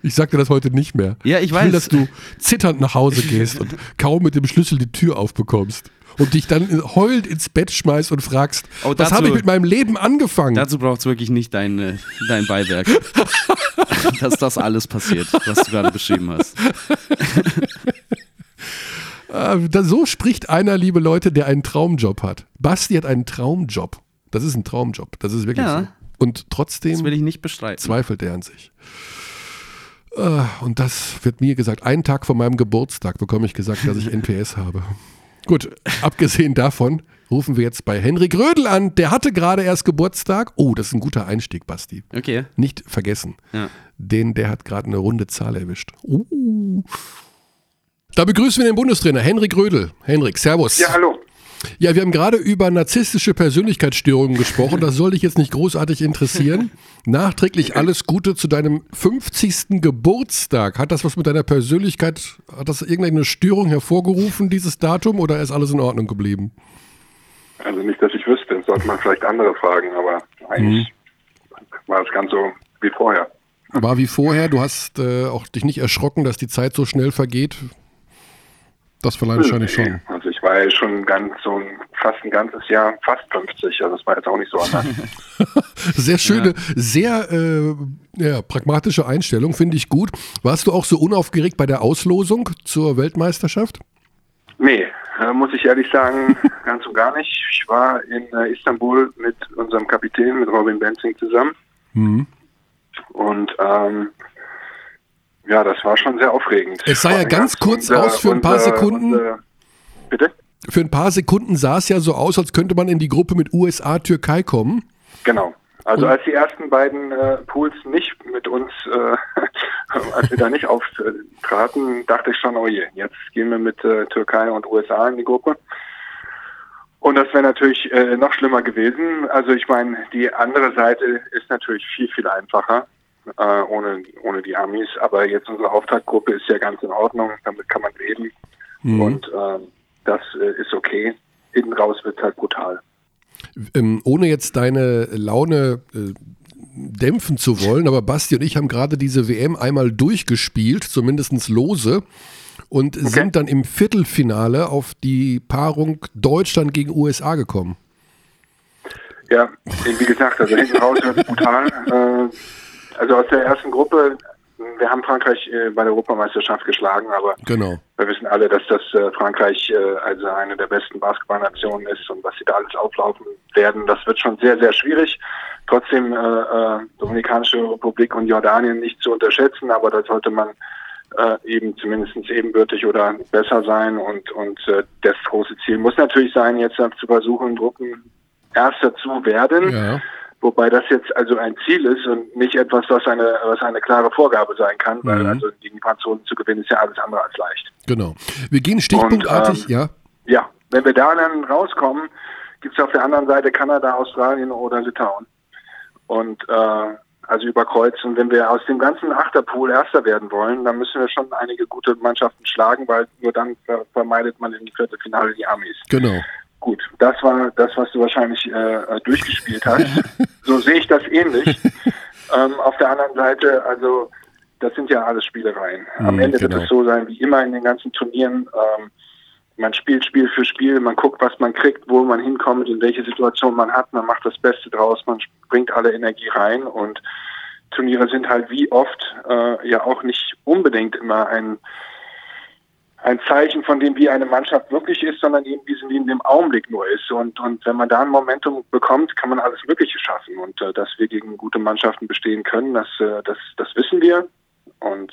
Speaker 1: ich sag dir das heute nicht mehr.
Speaker 2: Ja, ich
Speaker 1: will,
Speaker 2: weiß.
Speaker 1: dass du zitternd nach Hause gehst und kaum mit dem Schlüssel die Tür aufbekommst und dich dann heulend ins Bett schmeißt und fragst,
Speaker 2: Oh,
Speaker 1: was
Speaker 2: dazu-
Speaker 1: habe ich mit meinem Leben angefangen?
Speaker 2: dazu braucht es wirklich nicht dein, äh, dein Beiwerk. Dass das alles passiert, was du gerade beschrieben hast.
Speaker 1: Da, so spricht einer, liebe Leute, der einen Traumjob hat. Basti hat einen Traumjob. Das ist ein Traumjob. Das ist wirklich
Speaker 2: Ja.
Speaker 1: so. Und trotzdem
Speaker 2: Das will ich nicht bestreiten.
Speaker 1: zweifelt er an sich. Äh, Und das wird mir gesagt. Einen Tag vor meinem Geburtstag bekomme ich gesagt, dass ich NPS habe. Gut, abgesehen davon rufen wir jetzt bei Henrik Rödel an. Der hatte gerade erst Geburtstag. Oh, das ist ein guter Einstieg, Basti.
Speaker 2: Okay.
Speaker 1: Nicht vergessen.
Speaker 2: Ja.
Speaker 1: Den, der hat gerade eine runde Zahl erwischt. Uh. Da begrüßen wir den Bundestrainer Henrik Rödel. Henrik, Servus.
Speaker 3: Ja, hallo.
Speaker 1: Ja, wir haben gerade über narzisstische Persönlichkeitsstörungen gesprochen. Das soll dich jetzt nicht großartig interessieren. Nachträglich alles Gute zu deinem 50. Geburtstag. Hat das was mit deiner Persönlichkeit, hat das irgendeine Störung hervorgerufen, dieses Datum, oder ist alles in Ordnung geblieben?
Speaker 4: Also nicht, dass ich wüsste, sollte man vielleicht andere fragen, aber eigentlich war es ganz so wie vorher.
Speaker 1: War wie vorher, du hast äh, auch dich nicht erschrocken, dass die Zeit so schnell vergeht? Das wahrscheinlich schon.
Speaker 4: Also ich war ja schon ganz so ein, fast ein ganzes Jahr, fast 50, also das war jetzt auch nicht so anders.
Speaker 1: Sehr schöne, sehr äh, ja, pragmatische Einstellung, finde ich gut. Warst du auch so unaufgeregt bei der Auslosung zur Weltmeisterschaft?
Speaker 4: nee, äh, muss ich ehrlich sagen, ganz und gar nicht. Ich war in äh, Istanbul mit unserem Kapitän, mit Robin Benzing zusammen.
Speaker 1: Mhm.
Speaker 4: Und ähm, ja, das war schon sehr aufregend.
Speaker 1: Es sah ja ganz kurz aus für ein paar Sekunden.
Speaker 4: unser- bitte?
Speaker 1: Für ein paar Sekunden sah es ja so aus, als könnte man in die Gruppe mit USA, Türkei kommen.
Speaker 4: Genau. Also als die ersten beiden äh, Pools nicht mit uns, äh, als wir da nicht auftraten, dachte ich schon, oh je, jetzt gehen wir mit äh, Türkei und USA in die Gruppe. Und das wäre natürlich äh, noch schlimmer gewesen. Also ich meine, die andere Seite ist natürlich viel, viel einfacher äh, ohne, ohne die Amis. Aber jetzt unsere Auftaktgruppe ist ja ganz in Ordnung, damit kann man leben. Und äh, das äh, ist okay. Innen raus wird halt brutal.
Speaker 1: Ähm, ohne jetzt deine Laune äh, dämpfen zu wollen, aber Basti und ich haben gerade diese WM einmal durchgespielt, zumindest lose, und sind dann im Viertelfinale auf die Paarung Deutschland gegen USA gekommen.
Speaker 4: Ja, wie gesagt, also hinten raus wird es brutal. Also aus der ersten Gruppe, wir haben Frankreich äh, bei der Europameisterschaft geschlagen, aber
Speaker 1: Genau.
Speaker 4: wir wissen alle, dass das äh, Frankreich äh, also eine der besten Basketballnationen ist und was sie da alles auflaufen werden, das wird schon sehr, sehr schwierig. Trotzdem äh, äh, Dominikanische Republik und Jordanien nicht zu unterschätzen, aber da sollte man äh, eben zumindest ebenbürtig oder besser sein und und das große Ziel muss natürlich sein, jetzt zu versuchen, Gruppen Erster zu werden. Ja. Wobei das jetzt also ein Ziel ist und nicht etwas, was eine, was eine klare Vorgabe sein kann, weil mhm. also gegen die Franzosen zu gewinnen ist ja alles andere als leicht.
Speaker 1: Genau. Wir gehen stichpunktartig,
Speaker 4: und, ähm, ja. Ja, wenn wir da dann rauskommen, gibt es auf der anderen Seite Kanada, Australien oder Litauen. Und äh, also überkreuzen. Wenn wir aus dem ganzen Achterpool Erster werden wollen, dann müssen wir schon einige gute Mannschaften schlagen, weil nur dann vermeidet man im Viertelfinale die Amis.
Speaker 1: Genau.
Speaker 4: Gut, das war das, was du wahrscheinlich äh, durchgespielt hast. so sehe ich das ähnlich. ähm, auf der anderen Seite, also das sind ja alles Spielereien. Am mm, Ende genau. wird es so sein wie immer in den ganzen Turnieren. Ähm, man spielt Spiel für Spiel, man guckt, was man kriegt, wo man hinkommt, in welche Situation man hat, man macht das Beste draus, man bringt alle Energie rein und Turniere sind halt wie oft äh, ja auch nicht unbedingt immer ein, ein Zeichen von dem, wie eine Mannschaft wirklich ist, sondern eben, wie sie in dem Augenblick nur ist. Und, und wenn man da ein Momentum bekommt, kann man alles Mögliche schaffen. Und äh, dass wir gegen gute Mannschaften bestehen können, das, äh, das, das wissen wir. Und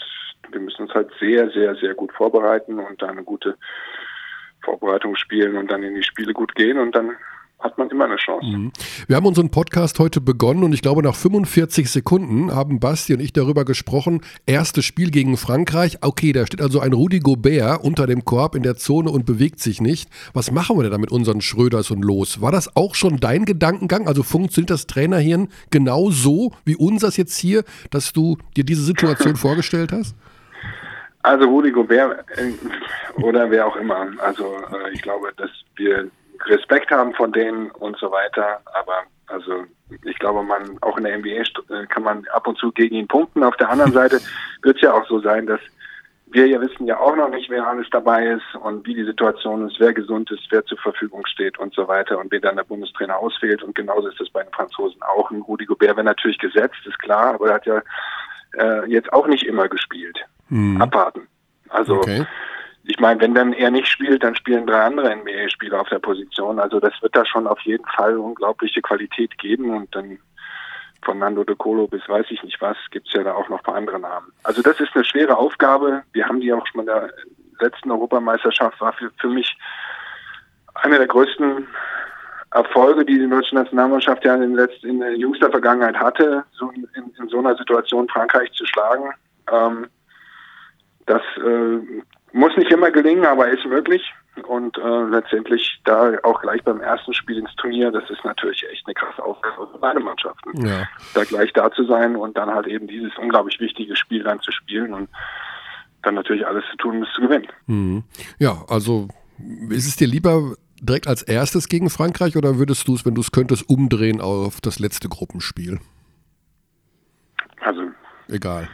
Speaker 4: wir müssen uns halt sehr, sehr, sehr gut vorbereiten und da eine gute Vorbereitung spielen und dann in die Spiele gut gehen und dann hat man immer eine Chance. Mhm.
Speaker 1: Wir haben unseren Podcast heute begonnen und ich glaube, nach 45 Sekunden haben Basti und ich darüber gesprochen. Erstes Spiel gegen Frankreich. Okay, da steht also ein Rudi Gobert unter dem Korb in der Zone und bewegt sich nicht. Was machen wir denn da mit unseren Schröders und Los? War das auch schon dein Gedankengang? Also funktioniert das Trainerhirn genau so wie unseres jetzt hier, dass du dir diese Situation vorgestellt hast?
Speaker 4: Also Rudi Gobert äh, oder wer auch immer. Also äh, ich glaube, dass wir Respekt haben von denen und so weiter. Aber also ich glaube, man auch in der NBA äh, kann man ab und zu gegen ihn punkten. Auf der anderen Seite wird es ja auch so sein, dass wir ja wissen ja auch noch nicht, wer alles dabei ist und wie die Situation ist, wer gesund ist, wer zur Verfügung steht und so weiter und wen dann der Bundestrainer auswählt. Und genauso ist das bei den Franzosen auch. Ein Rudi Gobert wäre natürlich gesetzt, ist klar, aber er hat ja äh, jetzt auch nicht immer gespielt. Mhm. Abwarten. Also okay. Ich meine, wenn dann er nicht spielt, dann spielen drei andere NBA-Spieler auf der Position. Also das wird da schon auf jeden Fall unglaubliche Qualität geben und dann von Nando de Colo bis weiß ich nicht was, gibt es ja da auch noch ein paar andere Namen. Also das ist eine schwere Aufgabe. Wir haben die auch schon in der letzten Europameisterschaft, war für, für mich einer der größten Erfolge, die die deutsche Nationalmannschaft ja in, letzt, in jüngster Vergangenheit hatte, so in, in, so einer Situation Frankreich zu schlagen. Ähm, das äh, muss nicht immer gelingen, aber ist möglich. Und äh, letztendlich da auch gleich beim ersten Spiel ins Turnier, das ist natürlich echt eine krasse Aufgabe für beide Mannschaften. Ja. Da gleich da zu sein und dann halt eben dieses unglaublich wichtige Spiel dann zu spielen und dann natürlich alles zu tun, um es zu gewinnen.
Speaker 1: Mhm. Ja, also ist es dir lieber direkt als erstes gegen Frankreich oder würdest du es, wenn du es könntest, umdrehen auf das letzte Gruppenspiel?
Speaker 4: Also.
Speaker 1: Egal.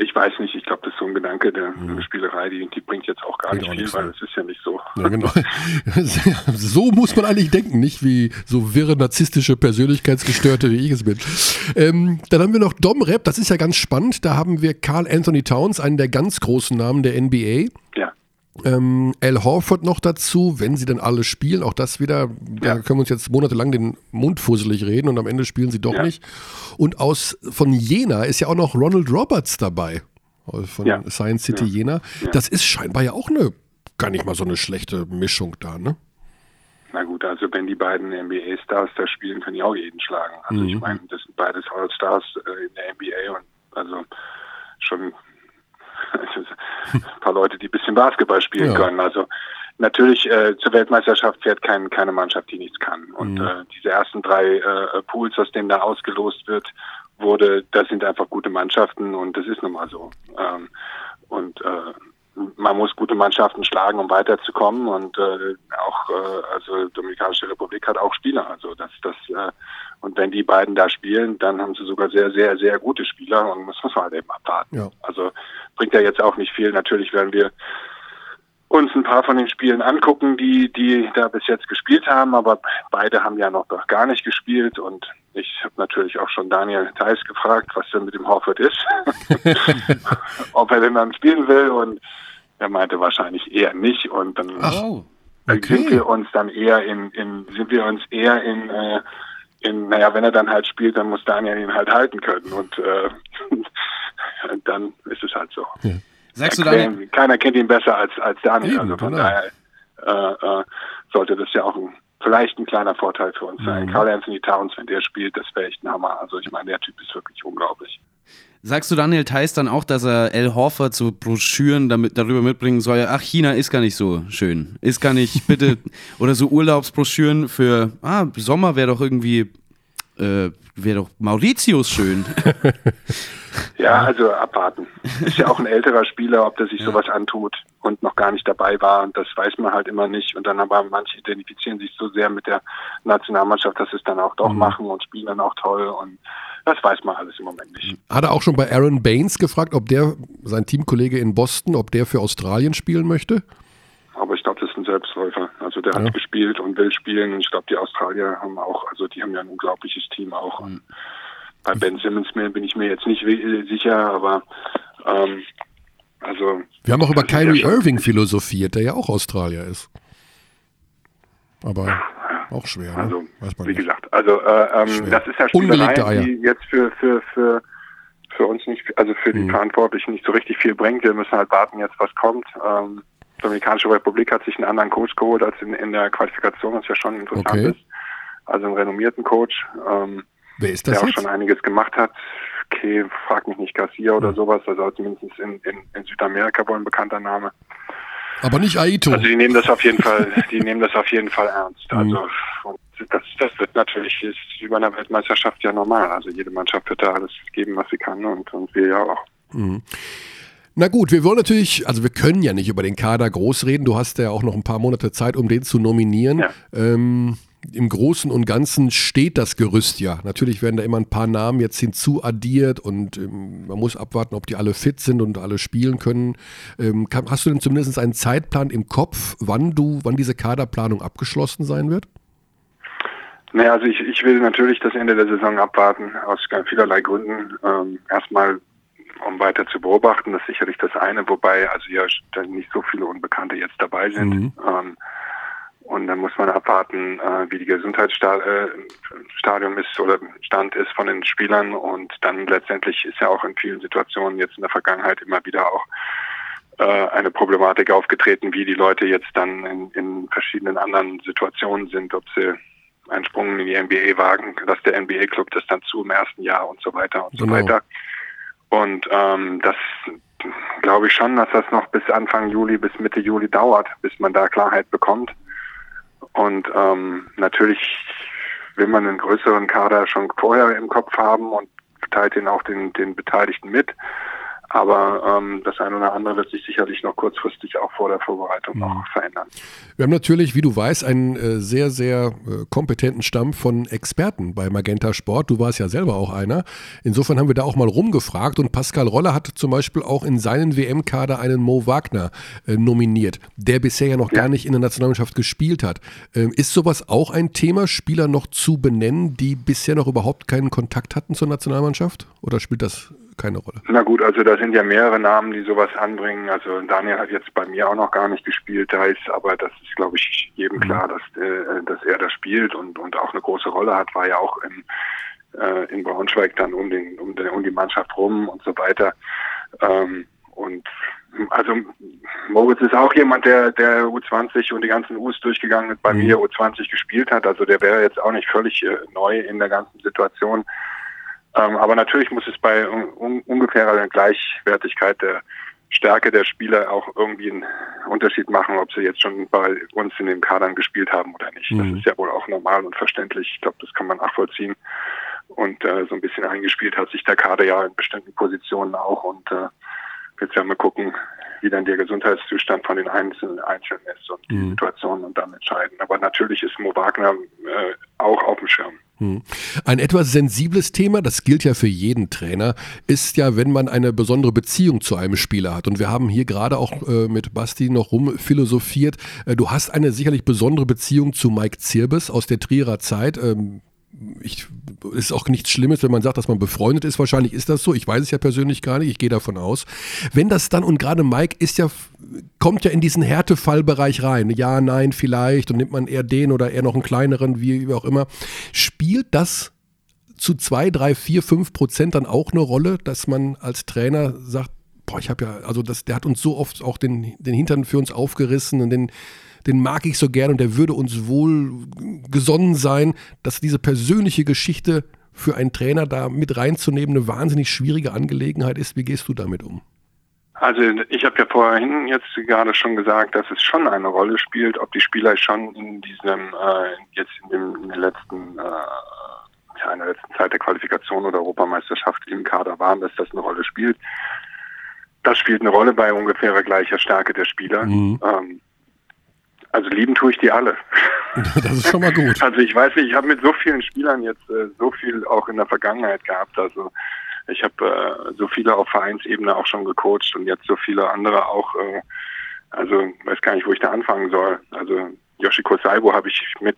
Speaker 4: Ich weiß nicht, ich glaube, das ist so ein Gedanke der mhm. Spielerei, die, die bringt jetzt auch gar bringt nicht viel, weil es ist ja nicht so. Ja, genau.
Speaker 1: so muss man eigentlich denken, nicht wie so wirre narzisstische Persönlichkeitsgestörte, wie ich es bin. Ähm, dann haben wir noch Dom Rap, das ist ja ganz spannend. Da haben wir Carl Anthony Towns, einen der ganz großen Namen der NBA.
Speaker 4: Ja.
Speaker 1: Ähm, Al Horford noch dazu, wenn sie dann alle spielen, auch das wieder, ja. da können wir uns jetzt monatelang den Mund fusselig reden und am Ende spielen sie doch ja. nicht. Und aus von Jena ist ja auch noch Ronald Roberts dabei, von ja. Science City Jena. Das ist scheinbar ja auch eine, gar nicht mal so eine schlechte Mischung da, ne?
Speaker 4: Na gut, also wenn die beiden NBA-Stars da spielen, können die auch jeden schlagen. Also mhm. ich meine, das sind beides All-Stars äh, in der NBA und also schon ein paar Leute, die ein bisschen Basketball spielen ja. können. Also natürlich äh, zur Weltmeisterschaft fährt kein, keine Mannschaft, die nichts kann. Und mhm. äh, diese ersten drei äh, Pools, aus denen da ausgelost wird, wurde, das sind einfach gute Mannschaften und das ist nun mal so. Ähm, und äh, man muss gute Mannschaften schlagen, um weiterzukommen. Und äh, auch äh, also Dominikanische Republik hat auch Spieler. Also das, das äh, und wenn die beiden da spielen, dann haben sie sogar sehr, sehr, sehr gute Spieler und muss man halt eben abwarten. Ja. Also bringt ja jetzt auch nicht viel. Natürlich werden wir uns ein paar von den Spielen angucken, die, die da bis jetzt gespielt haben, aber beide haben ja noch, noch gar nicht gespielt und ich habe natürlich auch schon Daniel Theiss gefragt, was denn mit dem Horford ist, ob er denn dann spielen will und er meinte wahrscheinlich eher nicht und dann
Speaker 1: oh, okay.
Speaker 4: sind wir uns dann eher in, in sind wir uns eher in äh, in, naja, wenn er dann halt spielt, dann muss Daniel ihn halt halten können und äh, dann ist es halt so. Ja.
Speaker 2: Sagst du Daniel?
Speaker 4: Keiner kennt ihn besser als, als Daniel, Eben, also von genau. daher äh, äh, sollte das ja auch ein vielleicht ein kleiner Vorteil für uns sein. Mhm. Carl Anthony Towns, wenn der spielt, das wäre echt ein Hammer. Also ich meine, der Typ ist wirklich unglaublich.
Speaker 2: Sagst du Daniel Theiss dann auch, dass er El Horford so Broschüren damit, darüber mitbringen soll, ach, China ist gar nicht so schön. Ist gar nicht, bitte, oder so Urlaubsbroschüren für, ah, Sommer wäre doch irgendwie, äh, wäre doch Mauritius schön.
Speaker 4: ja, also abwarten. Ist ja auch ein älterer Spieler, ob der sich ja. sowas antut und noch gar nicht dabei war. Und das weiß man halt immer nicht. Und dann aber manche identifizieren sich so sehr mit der Nationalmannschaft, dass sie es dann auch doch mhm. machen und spielen dann auch toll. Und das weiß man alles im Moment nicht.
Speaker 1: Hat er auch schon bei Aaron Baines gefragt, ob der, sein Teamkollege in Boston, ob der für Australien spielen möchte?
Speaker 4: Aber ich glaube, das ist ein Selbstläufer. Also der ja. hat gespielt und will spielen. Und ich glaube, die Australier haben auch, also die haben ja ein unglaubliches Team auch. Mhm. Bei Ben Simmons bin ich mir jetzt nicht sicher, aber ähm, also.
Speaker 1: Wir haben auch über Kyrie Irving philosophiert, der ja auch Australier ist. Aber auch schwer. Ne?
Speaker 4: Also, wie nicht. gesagt, also äh, ähm, das ist ja Spielerei, die jetzt für, für, für, für uns nicht, also für die mhm. Verantwortlichen nicht so richtig viel bringt. Wir müssen halt warten jetzt, was kommt. Ähm, Dominikanische Republik hat sich einen anderen Coach geholt als in, in der Qualifikation, was ja schon interessant okay. ist. Also einen renommierten Coach. Ähm,
Speaker 1: Wer ist das
Speaker 4: Der
Speaker 1: jetzt?
Speaker 4: auch schon einiges gemacht hat. Okay, frag mich nicht, Garcia oder mhm. sowas, also zumindest in, in, in Südamerika wohl ein bekannter Name.
Speaker 1: Aber nicht Aito.
Speaker 4: Also die nehmen das auf jeden Fall, die nehmen das auf jeden Fall ernst. Mhm. Also das, das wird natürlich ist wie bei einer Weltmeisterschaft ja normal. Also jede Mannschaft wird da alles geben, was sie kann und, und wir ja auch. Mhm.
Speaker 1: Na gut, wir wollen natürlich, also wir können ja nicht über den Kader groß reden. Du hast ja auch noch ein paar Monate Zeit, um den zu nominieren. Ja. Ähm, im Großen und Ganzen steht das Gerüst ja. Natürlich werden da immer ein paar Namen jetzt hinzuaddiert und ähm, man muss abwarten, ob die alle fit sind und alle spielen können. Ähm, kann, hast du denn zumindest einen Zeitplan im Kopf, wann du, wann diese Kaderplanung abgeschlossen sein wird?
Speaker 4: Naja, also ich, ich will natürlich das Ende der Saison abwarten, aus vielerlei Gründen. Ähm, erstmal, um weiter zu beobachten, das ist sicherlich das eine, wobei also ja nicht so viele Unbekannte jetzt dabei sind. Mhm. Ähm, und dann muss man abwarten, äh, wie die Gesundheitsstadium ist oder Stand ist von den Spielern. Und dann letztendlich ist ja auch in vielen Situationen jetzt in der Vergangenheit immer wieder auch äh, eine Problematik aufgetreten, wie die Leute jetzt dann in, in verschiedenen anderen Situationen sind, ob sie einen Sprung in die NBA wagen, dass der NBA-Club das dann zu im ersten Jahr und so weiter und genau. so weiter. Und ähm, das glaube ich schon, dass das noch bis Anfang Juli, bis Mitte Juli dauert, bis man da Klarheit bekommt. Und ähm, natürlich will man einen größeren Kader schon vorher im Kopf haben und teilt ihn auch den, den Beteiligten mit. Aber ähm, das eine oder andere wird sich sicherlich noch kurzfristig auch vor der Vorbereitung mhm. noch verändern.
Speaker 1: Wir haben natürlich, wie du weißt, einen äh, sehr, sehr äh, kompetenten Stamm von Experten bei Magenta Sport. Du warst ja selber auch einer. Insofern haben wir da auch mal rumgefragt und Pascal Roller hat zum Beispiel auch in seinen WM-Kader einen Mo Wagner äh, nominiert, der bisher ja noch ja. gar nicht in der Nationalmannschaft gespielt hat. Ähm, ist sowas auch ein Thema, Spieler noch zu benennen, die bisher noch überhaupt keinen Kontakt hatten zur Nationalmannschaft? Oder spielt das keine Rolle.
Speaker 4: Na gut, also da sind ja mehrere Namen, die sowas anbringen. Also Daniel hat jetzt bei mir auch noch gar nicht gespielt, da ist, aber das ist, glaube ich, jedem mhm. klar, dass, äh, dass er da spielt und, und auch eine große Rolle hat, war ja auch in, äh, in Braunschweig dann um, den, um, den, um die Mannschaft rum und so weiter. Ähm, und also Moritz ist auch jemand, der der U20 und die ganzen U's durchgegangen ist, bei mhm. mir U20 gespielt hat. Also der wäre jetzt auch nicht völlig äh, neu in der ganzen Situation. Ähm, aber natürlich muss es bei un ungefährer Gleichwertigkeit der Stärke der Spieler auch irgendwie einen Unterschied machen, ob sie jetzt schon bei uns in den Kadern gespielt haben oder nicht. Mhm. Das ist ja wohl auch normal und verständlich. Ich glaube, das kann man nachvollziehen. Und äh, so ein bisschen eingespielt hat sich der Kader ja in bestimmten Positionen auch. Und äh, jetzt werden wir gucken, wie dann der Gesundheitszustand von den Einzelnen, Einzelnen ist und die mhm. Situation und dann entscheiden. Aber natürlich ist Mo Wagner äh, auch auf dem Schirm.
Speaker 1: Hm. Ein etwas sensibles Thema, das gilt ja für jeden Trainer, ist ja, wenn man eine besondere Beziehung zu einem Spieler hat. Und wir haben hier gerade auch äh, mit Basti noch rumphilosophiert. Äh, du hast eine sicherlich besondere Beziehung zu Mike Zirbes aus der Trierer Zeit. Ähm, ich, ist auch nichts Schlimmes, wenn man sagt, dass man befreundet ist. Wahrscheinlich ist das so. Ich weiß es ja persönlich gar nicht. Ich gehe davon aus. Wenn das dann, und gerade Mike ist ja, kommt ja in diesen Härtefallbereich rein. Ja, nein, vielleicht. Und nimmt man eher den oder eher noch einen kleineren, wie auch immer. Spielt das zu zwei, drei, vier, fünf Prozent dann auch eine Rolle, dass man als Trainer sagt, boah, ich habe ja, also das, der hat uns so oft auch den, den Hintern für uns aufgerissen und den, den mag ich so gern und der würde uns wohl gesonnen sein, dass diese persönliche Geschichte für einen Trainer da mit reinzunehmen eine wahnsinnig schwierige Angelegenheit ist. Wie gehst du damit um?
Speaker 4: Also ich habe ja vorhin jetzt gerade schon gesagt, dass es schon eine Rolle spielt, ob die Spieler schon in diesem äh, jetzt in, dem, in den letzten äh, ja, in der letzten Zeit der Qualifikation oder Europameisterschaft im Kader waren, dass das eine Rolle spielt. Das spielt eine Rolle bei ungefähr gleicher Stärke der Spieler. Mhm. Ähm, also lieben tue ich die alle.
Speaker 1: Das ist schon mal gut.
Speaker 4: Also ich weiß nicht, ich habe mit so vielen Spielern jetzt äh, so viel auch in der Vergangenheit gehabt. Also ich habe äh, so viele auf Vereinsebene auch schon gecoacht und jetzt so viele andere auch. Äh, also weiß gar nicht, wo ich da anfangen soll. Also Yoshiko Saibo habe ich mit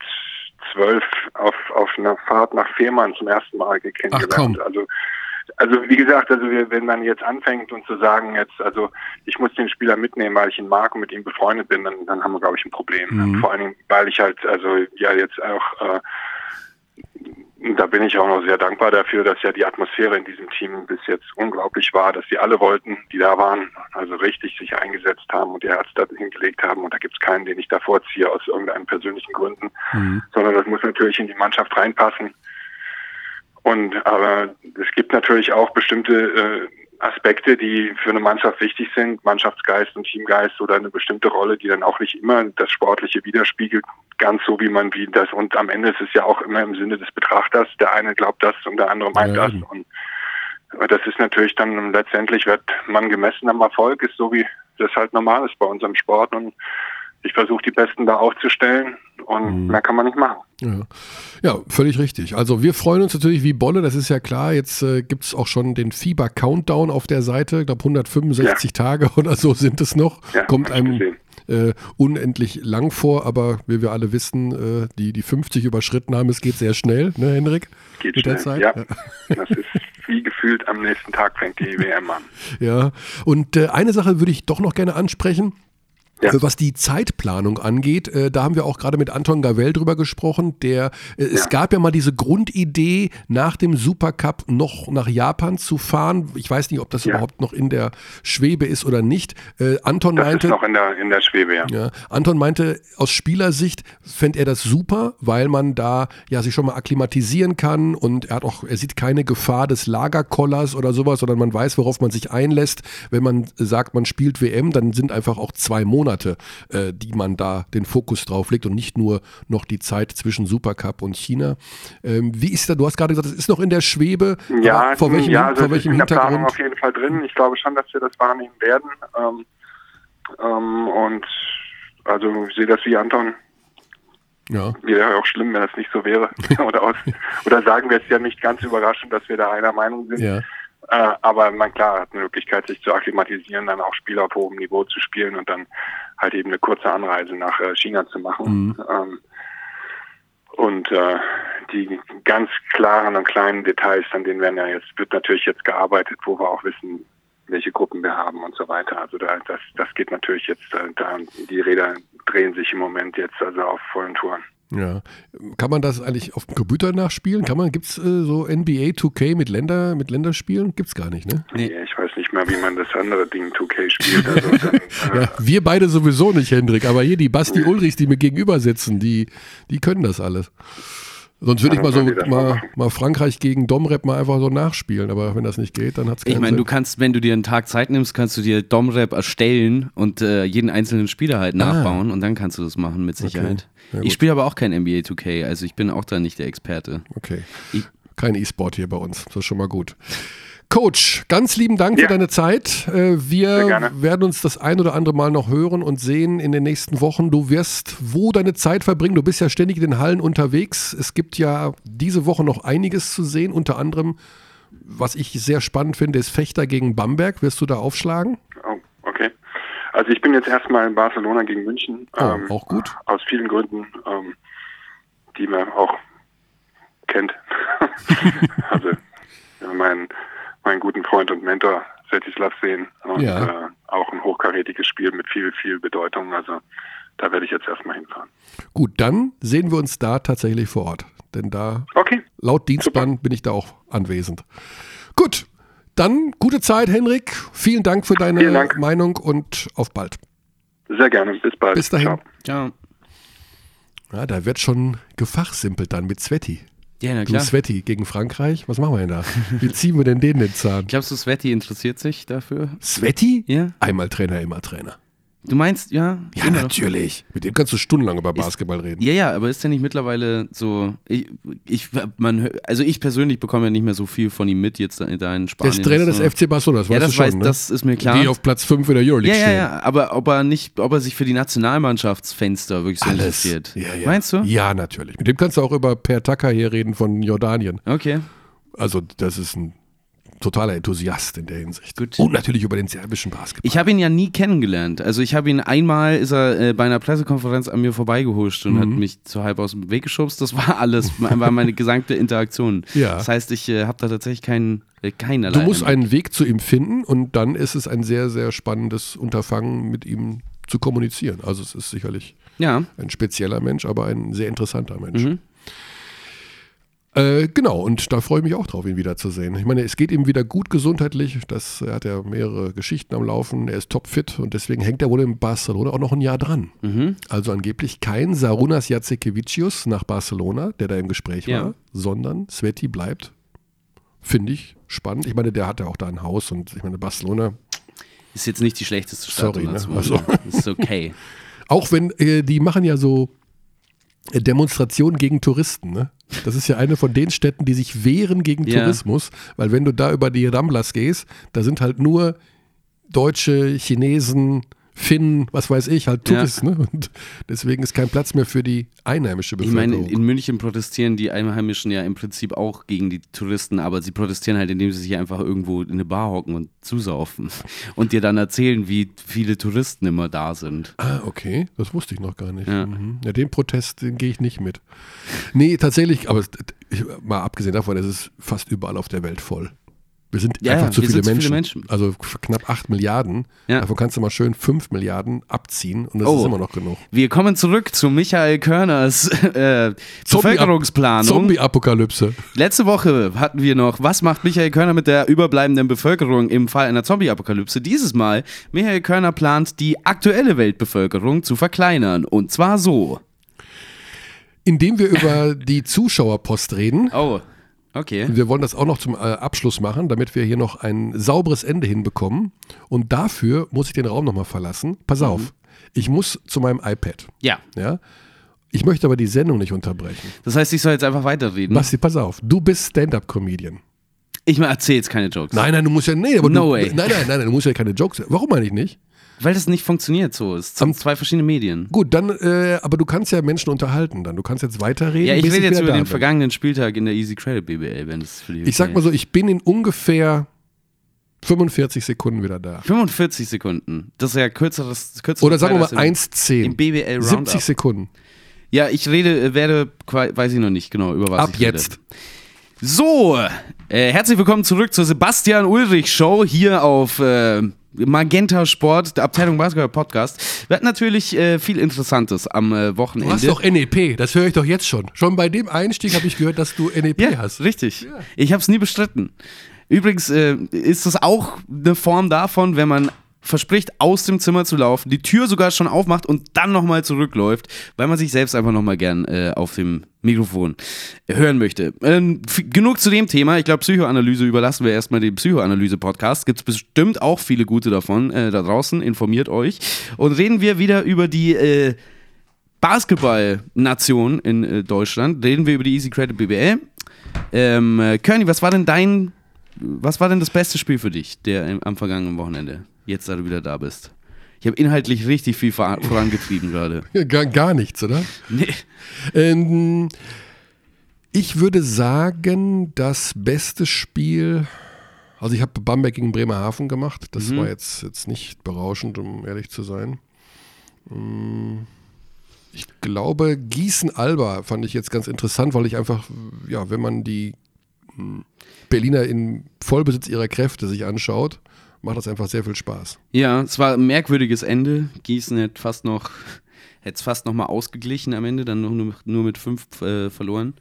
Speaker 4: zwölf auf, auf einer Fahrt nach Fehmarn zum ersten Mal kennengelernt. Also also wie gesagt, also wenn man jetzt anfängt und zu sagen, jetzt, also ich muss den Spieler mitnehmen, weil ich ihn mag und mit ihm befreundet bin, dann, dann haben wir, glaube ich, ein Problem. Mhm. Vor allen Dingen, weil ich halt, also ja jetzt auch äh, da bin ich auch noch sehr dankbar dafür, dass ja die Atmosphäre in diesem Team bis jetzt unglaublich war, dass sie alle wollten, die da waren, also richtig sich eingesetzt haben und ihr Herz da hingelegt haben. Und da gibt es keinen, den ich da vorziehe aus irgendeinen persönlichen Gründen, mhm. sondern das muss natürlich in die Mannschaft reinpassen. Und aber es gibt natürlich auch bestimmte äh, Aspekte, die für eine Mannschaft wichtig sind, Mannschaftsgeist und Teamgeist oder eine bestimmte Rolle, die dann auch nicht immer das Sportliche widerspiegelt, ganz so wie man wie das und am Ende ist es ja auch immer im Sinne des Betrachters, der eine glaubt das und der andere meint ja, das. und das ist natürlich dann letztendlich wird man gemessen am Erfolg, ist so wie das halt normal ist bei unserem Sport. Und ich versuche die Besten da aufzustellen und mhm. mehr kann man nicht machen.
Speaker 1: Ja. ja. völlig richtig. Also wir freuen uns natürlich wie Bolle, das ist ja klar. Jetzt äh, gibt es auch schon den Fieber-Countdown auf der Seite. Ich glaube 165 ja. Tage oder so sind es noch. Ja, Kommt einem äh, unendlich lang vor, aber wie wir alle wissen, äh, die die 50 überschritten haben, es geht sehr schnell, ne Henrik?
Speaker 4: Geht Mit schnell, der Zeit? ja. das ist wie gefühlt am nächsten Tag fängt die WM an.
Speaker 1: Ja, und äh, eine Sache würde ich doch noch gerne ansprechen. Ja. Äh, was die Zeitplanung angeht, äh, da haben wir auch gerade mit Anton Gavell drüber gesprochen. Der, äh, ja. Es gab ja mal diese Grundidee, nach dem Supercup noch nach Japan zu fahren. Ich weiß nicht, ob das ja. überhaupt noch in der Schwebe ist oder nicht. Äh, Anton
Speaker 4: das
Speaker 1: meinte.
Speaker 4: Ist noch in der, in der Schwebe, ja.
Speaker 1: Anton meinte, aus Spielersicht fände er das super, weil man da ja sich schon mal akklimatisieren kann und er hat auch, er sieht keine Gefahr des Lagerkollers oder sowas, sondern man weiß, worauf man sich einlässt. Wenn man sagt, man spielt WM, dann sind einfach auch zwei Monate Monate, äh, die man da den Fokus drauf legt und nicht nur noch die Zeit zwischen Supercup und China. Ähm, wie ist da, du hast gerade gesagt, es ist noch in der Schwebe.
Speaker 4: Ja,
Speaker 1: vor welchem,
Speaker 4: ja also
Speaker 1: vor welchem
Speaker 4: ist in
Speaker 1: der Planung
Speaker 4: auf jeden Fall drin. Ich glaube schon, dass wir das wahrnehmen werden. Ähm, ähm, und also ich sehe das wie Anton. Ja. Wäre auch schlimm, wenn das nicht so wäre. oder, aus, oder sagen wir es ja nicht ganz überraschend, dass wir da einer Meinung sind. Ja. Äh, aber man klar hat eine Möglichkeit, sich zu akklimatisieren, dann auch Spiele auf hohem Niveau zu spielen und dann halt eben eine kurze Anreise nach äh, China zu machen. Mhm. Ähm, und äh, die ganz klaren und kleinen Details, an denen werden ja jetzt, wird natürlich jetzt gearbeitet, wo wir auch wissen, welche Gruppen wir haben und so weiter. Also da, das, das geht natürlich jetzt, äh, da die Räder drehen sich im Moment jetzt also auf vollen Touren.
Speaker 1: Ja. Kann man das eigentlich auf dem Computer nachspielen? Kann man, gibt es äh, so NBA 2K mit Länder, mit Länderspielen? Gibt es gar nicht, ne?
Speaker 4: Nee, ich weiß nicht mehr, wie man das andere Ding 2K spielt. Also dann,
Speaker 1: äh ja, wir beide sowieso nicht, Hendrik, aber hier die Basti Ulrichs, die mir gegenüber sitzen, die, die können das alles. Sonst würde ich mal so mal, mal, Frankreich gegen Domrep mal einfach so nachspielen, aber wenn das nicht geht, dann hat es
Speaker 2: keinen Ich meine, du kannst, wenn du dir einen Tag Zeit nimmst, kannst du dir Domrep erstellen und äh, jeden einzelnen Spieler halt ah. nachbauen und dann kannst du das machen mit Sicherheit. Okay. Ja, ich spiele aber auch kein NBA 2K, also ich bin auch da nicht der Experte.
Speaker 1: Okay. Ich, kein E-Sport hier bei uns, das ist schon mal gut. Coach, ganz lieben Dank ja. für deine Zeit. Äh, wir werden uns das ein oder andere Mal noch hören und sehen in den nächsten Wochen. Du wirst wo deine Zeit verbringen? Du bist ja ständig in den Hallen unterwegs. Es gibt ja diese Woche noch einiges zu sehen, unter anderem, was ich sehr spannend finde, ist Fechter gegen Bamberg. Wirst du da aufschlagen?
Speaker 4: Oh, okay. Also ich bin jetzt erstmal in Barcelona gegen München.
Speaker 1: Oh, ähm, auch gut.
Speaker 4: Aus vielen Gründen, ähm, die man auch kennt. also mein meinen guten Freund und Mentor Svetislav sehen und ja. äh, auch ein hochkarätiges Spiel mit viel, viel Bedeutung. Also da werde ich jetzt erstmal hinfahren.
Speaker 1: Gut, dann sehen wir uns da tatsächlich vor Ort. Denn da,
Speaker 4: okay.
Speaker 1: laut Dienstplan, Super. bin ich da auch anwesend. Gut, dann gute Zeit, Henrik. Vielen Dank für deine Dank. Meinung und auf bald.
Speaker 4: Sehr gerne. Bis bald.
Speaker 1: Bis dahin. Ciao. Ciao. Ja, da wird schon gefachsimpelt dann mit Sveti.
Speaker 2: Ja, na
Speaker 1: Du
Speaker 2: klar.
Speaker 1: Sveti gegen Frankreich, was machen wir denn da? Wie ziehen wir denn den den Zahn?
Speaker 2: Glaubst du, Sveti interessiert sich dafür?
Speaker 1: Sveti?
Speaker 2: Ja.
Speaker 1: Einmal Trainer, immer Trainer.
Speaker 2: Du meinst, ja?
Speaker 1: Ja,
Speaker 2: immer noch.
Speaker 1: natürlich. Mit dem kannst du stundenlang über Basketball reden.
Speaker 2: Ja, ja, aber ist der nicht mittlerweile so. Ich, ich, man, also ich persönlich bekomme ja nicht mehr so viel von ihm mit jetzt da in
Speaker 1: Der
Speaker 2: Spanien.
Speaker 1: ist Trainer des
Speaker 2: so.
Speaker 1: FC Barcelona, das
Speaker 2: Ja,
Speaker 1: weißt
Speaker 2: das
Speaker 1: du schon,
Speaker 2: weiß,
Speaker 1: ne?
Speaker 2: das ist mir klar.
Speaker 1: Die auf Platz 5 in der Euroleague
Speaker 2: ja, ja,
Speaker 1: stehen.
Speaker 2: ja, aber ob er nicht, ob er sich für die Nationalmannschaftsfenster wirklich so
Speaker 1: Alles.
Speaker 2: interessiert.
Speaker 1: Ja, ja.
Speaker 2: Meinst du?
Speaker 1: Ja, natürlich. Mit dem kannst du auch über Per Tucker hier reden von Jordanien.
Speaker 2: Okay.
Speaker 1: Also, das ist ein totaler Enthusiast in der Hinsicht.
Speaker 2: Gut.
Speaker 1: Und natürlich über den serbischen Basketball.
Speaker 2: Ich habe ihn ja nie kennengelernt. Also ich habe ihn einmal, ist er äh, bei einer Pressekonferenz an mir vorbeigehuscht und hat
Speaker 1: Mhm.
Speaker 2: mich so halb aus dem Weg geschubst. Das war alles, war meine gesamte Interaktion.
Speaker 1: Ja.
Speaker 2: Das heißt, ich äh, habe da tatsächlich keinen, äh,
Speaker 1: Du
Speaker 2: keinerlei.
Speaker 1: musst einen Weg zu ihm finden und dann ist es ein sehr, sehr spannendes Unterfangen, mit ihm zu kommunizieren. Also es ist sicherlich
Speaker 2: Ja.
Speaker 1: ein spezieller Mensch, aber ein sehr interessanter Mensch.
Speaker 2: Mhm.
Speaker 1: Äh, genau, und da freue ich mich auch drauf, ihn wiederzusehen. Ich meine, es geht ihm wieder gut gesundheitlich. Das, er hat ja mehrere Geschichten am Laufen. Er ist topfit und deswegen hängt er wohl in Barcelona auch noch ein Jahr dran.
Speaker 2: Mhm.
Speaker 1: Also angeblich kein Sarunas Jacekevicius nach Barcelona, der da im Gespräch
Speaker 2: Ja.
Speaker 1: war, sondern Sveti bleibt. Finde ich spannend. Ich meine, der hat ja auch da ein Haus und ich meine, Barcelona,
Speaker 2: Ist jetzt nicht die schlechteste Stadt.
Speaker 1: Sorry, ne? Also.
Speaker 2: Ist okay.
Speaker 1: auch wenn, äh, die machen ja so Demonstrationen gegen Touristen, ne? Das ist ja eine von den Städten, die sich wehren gegen
Speaker 2: Ja.
Speaker 1: Tourismus, weil wenn du da über die Ramblas gehst, da sind halt nur Deutsche, Chinesen, Finnen, was weiß ich, halt
Speaker 2: Ja.
Speaker 1: Touristen. Ne? Und deswegen ist kein Platz mehr für die einheimische
Speaker 2: Ich
Speaker 1: Bevölkerung.
Speaker 2: meine, in München protestieren die Einheimischen ja im Prinzip auch gegen die Touristen, aber sie protestieren halt, indem sie sich einfach irgendwo in eine Bar hocken und zusaufen und dir dann erzählen, wie viele Touristen immer da sind.
Speaker 1: Ah, okay. Das wusste ich noch gar nicht.
Speaker 2: Ja.
Speaker 1: Mhm. Ja, den Protest, den gehe ich nicht mit. Nee, tatsächlich, aber ich, mal abgesehen davon, es ist fast überall auf der Welt voll. Wir sind
Speaker 2: Ja,
Speaker 1: einfach
Speaker 2: ja,
Speaker 1: zu viele,
Speaker 2: sind zu
Speaker 1: Menschen.
Speaker 2: viele Menschen.
Speaker 1: Also knapp 8 Milliarden.
Speaker 2: Ja.
Speaker 1: Davon kannst du mal schön 5 Milliarden abziehen und das
Speaker 2: Oh.
Speaker 1: ist immer noch genug.
Speaker 2: Wir kommen zurück zu Michael Körners äh, Bevölkerungsplanung.
Speaker 1: Zombie-Apokalypse.
Speaker 2: Letzte Woche hatten wir noch, was macht Michael Körner mit der überbleibenden Bevölkerung im Fall einer Zombie-Apokalypse? Dieses Mal, Michael Körner plant, die aktuelle Weltbevölkerung zu verkleinern. Und zwar so.
Speaker 1: Indem wir über die Zuschauerpost reden.
Speaker 2: Oh, okay.
Speaker 1: Wir wollen das auch noch zum äh, Abschluss machen, damit wir hier noch ein sauberes Ende hinbekommen. Und dafür muss ich den Raum nochmal verlassen. Pass auf, ich muss zu meinem iPad.
Speaker 2: Ja,
Speaker 1: Ja? Ich möchte aber die Sendung nicht unterbrechen.
Speaker 2: das heißt, ich soll jetzt einfach weiterreden.
Speaker 1: Basti, pass auf, du bist Stand-Up-Comedian.
Speaker 2: Ich erzähle jetzt keine Jokes.
Speaker 1: Nein, nein, du musst ja, nee, aber
Speaker 2: No
Speaker 1: du,
Speaker 2: way.
Speaker 1: nein, nein, nein, nein, du musst ja keine Jokes. Warum eigentlich nicht?
Speaker 2: Weil das nicht funktioniert so. Es sind zwei verschiedene Medien.
Speaker 1: Gut, dann, äh, aber du kannst ja Menschen unterhalten dann. Du kannst jetzt weiterreden.
Speaker 2: Ja, ich rede jetzt über den
Speaker 1: bin.
Speaker 2: vergangenen Spieltag in der Easy Credit BBL, wenn es für die
Speaker 1: Ich sag mal so, ich bin in ungefähr 45 Sekunden wieder da.
Speaker 2: 45 Sekunden. Das ist ja kürzeres. kürzeres
Speaker 1: Oder sagen wir mal
Speaker 2: Zeit als
Speaker 1: 1,10.
Speaker 2: Im BBL Roundup.
Speaker 1: 70 Sekunden.
Speaker 2: Ja, ich rede, äh, werde, weiß ich noch nicht genau, über was
Speaker 1: Ab
Speaker 2: ich rede.
Speaker 1: jetzt.
Speaker 2: So, äh, herzlich willkommen zurück zur Sebastian Ulrich Show hier auf äh, Magenta Sport, der Abteilung Basketball Podcast. Wir hatten natürlich äh, viel Interessantes am äh,
Speaker 1: Du
Speaker 2: Wochenende.
Speaker 1: hast doch NEP, das höre ich doch jetzt schon. Schon bei dem Einstieg habe ich gehört, dass du NEP
Speaker 2: ja,
Speaker 1: hast.
Speaker 2: richtig. Ich habe es nie bestritten. Übrigens äh, ist das auch eine Form davon, wenn man verspricht, aus dem Zimmer zu laufen, die Tür sogar schon aufmacht und dann nochmal zurückläuft, weil man sich selbst einfach nochmal gern äh, auf dem Mikrofon hören möchte. Ähm, genug zu dem Thema. Ich glaube, Psychoanalyse überlassen wir erstmal dem Psychoanalyse-Podcast. Gibt es bestimmt auch viele gute davon äh, da draußen. Informiert euch. Und reden wir wieder über die äh, Basketball-Nation in äh, Deutschland. Reden wir über die Easy Credit BBL. Ähm, äh, Körny, was war denn dein, was war denn das beste Spiel für dich, der im, am vergangenen Wochenende, jetzt da du wieder da bist? Ich habe inhaltlich richtig viel vor, vorangetrieben gerade.
Speaker 1: Gar, gar nichts, oder?
Speaker 2: Nee.
Speaker 1: Ähm, ich würde sagen, das beste Spiel. Also, ich habe Bamberg gegen Bremerhaven gemacht. Das
Speaker 2: Mhm.
Speaker 1: war jetzt, jetzt nicht berauschend, um ehrlich zu sein. Mm, Ich glaube, Gießen-Alba fand ich jetzt ganz interessant, weil ich einfach, ja, wenn man die mm, Berliner in Vollbesitz ihrer Kräfte sich anschaut, macht das einfach sehr viel Spaß.
Speaker 2: Ja, es war ein merkwürdiges Ende. Gießen hätte fast noch, hätte es fast noch mal ausgeglichen am Ende, dann nur, nur mit fünf äh, verloren.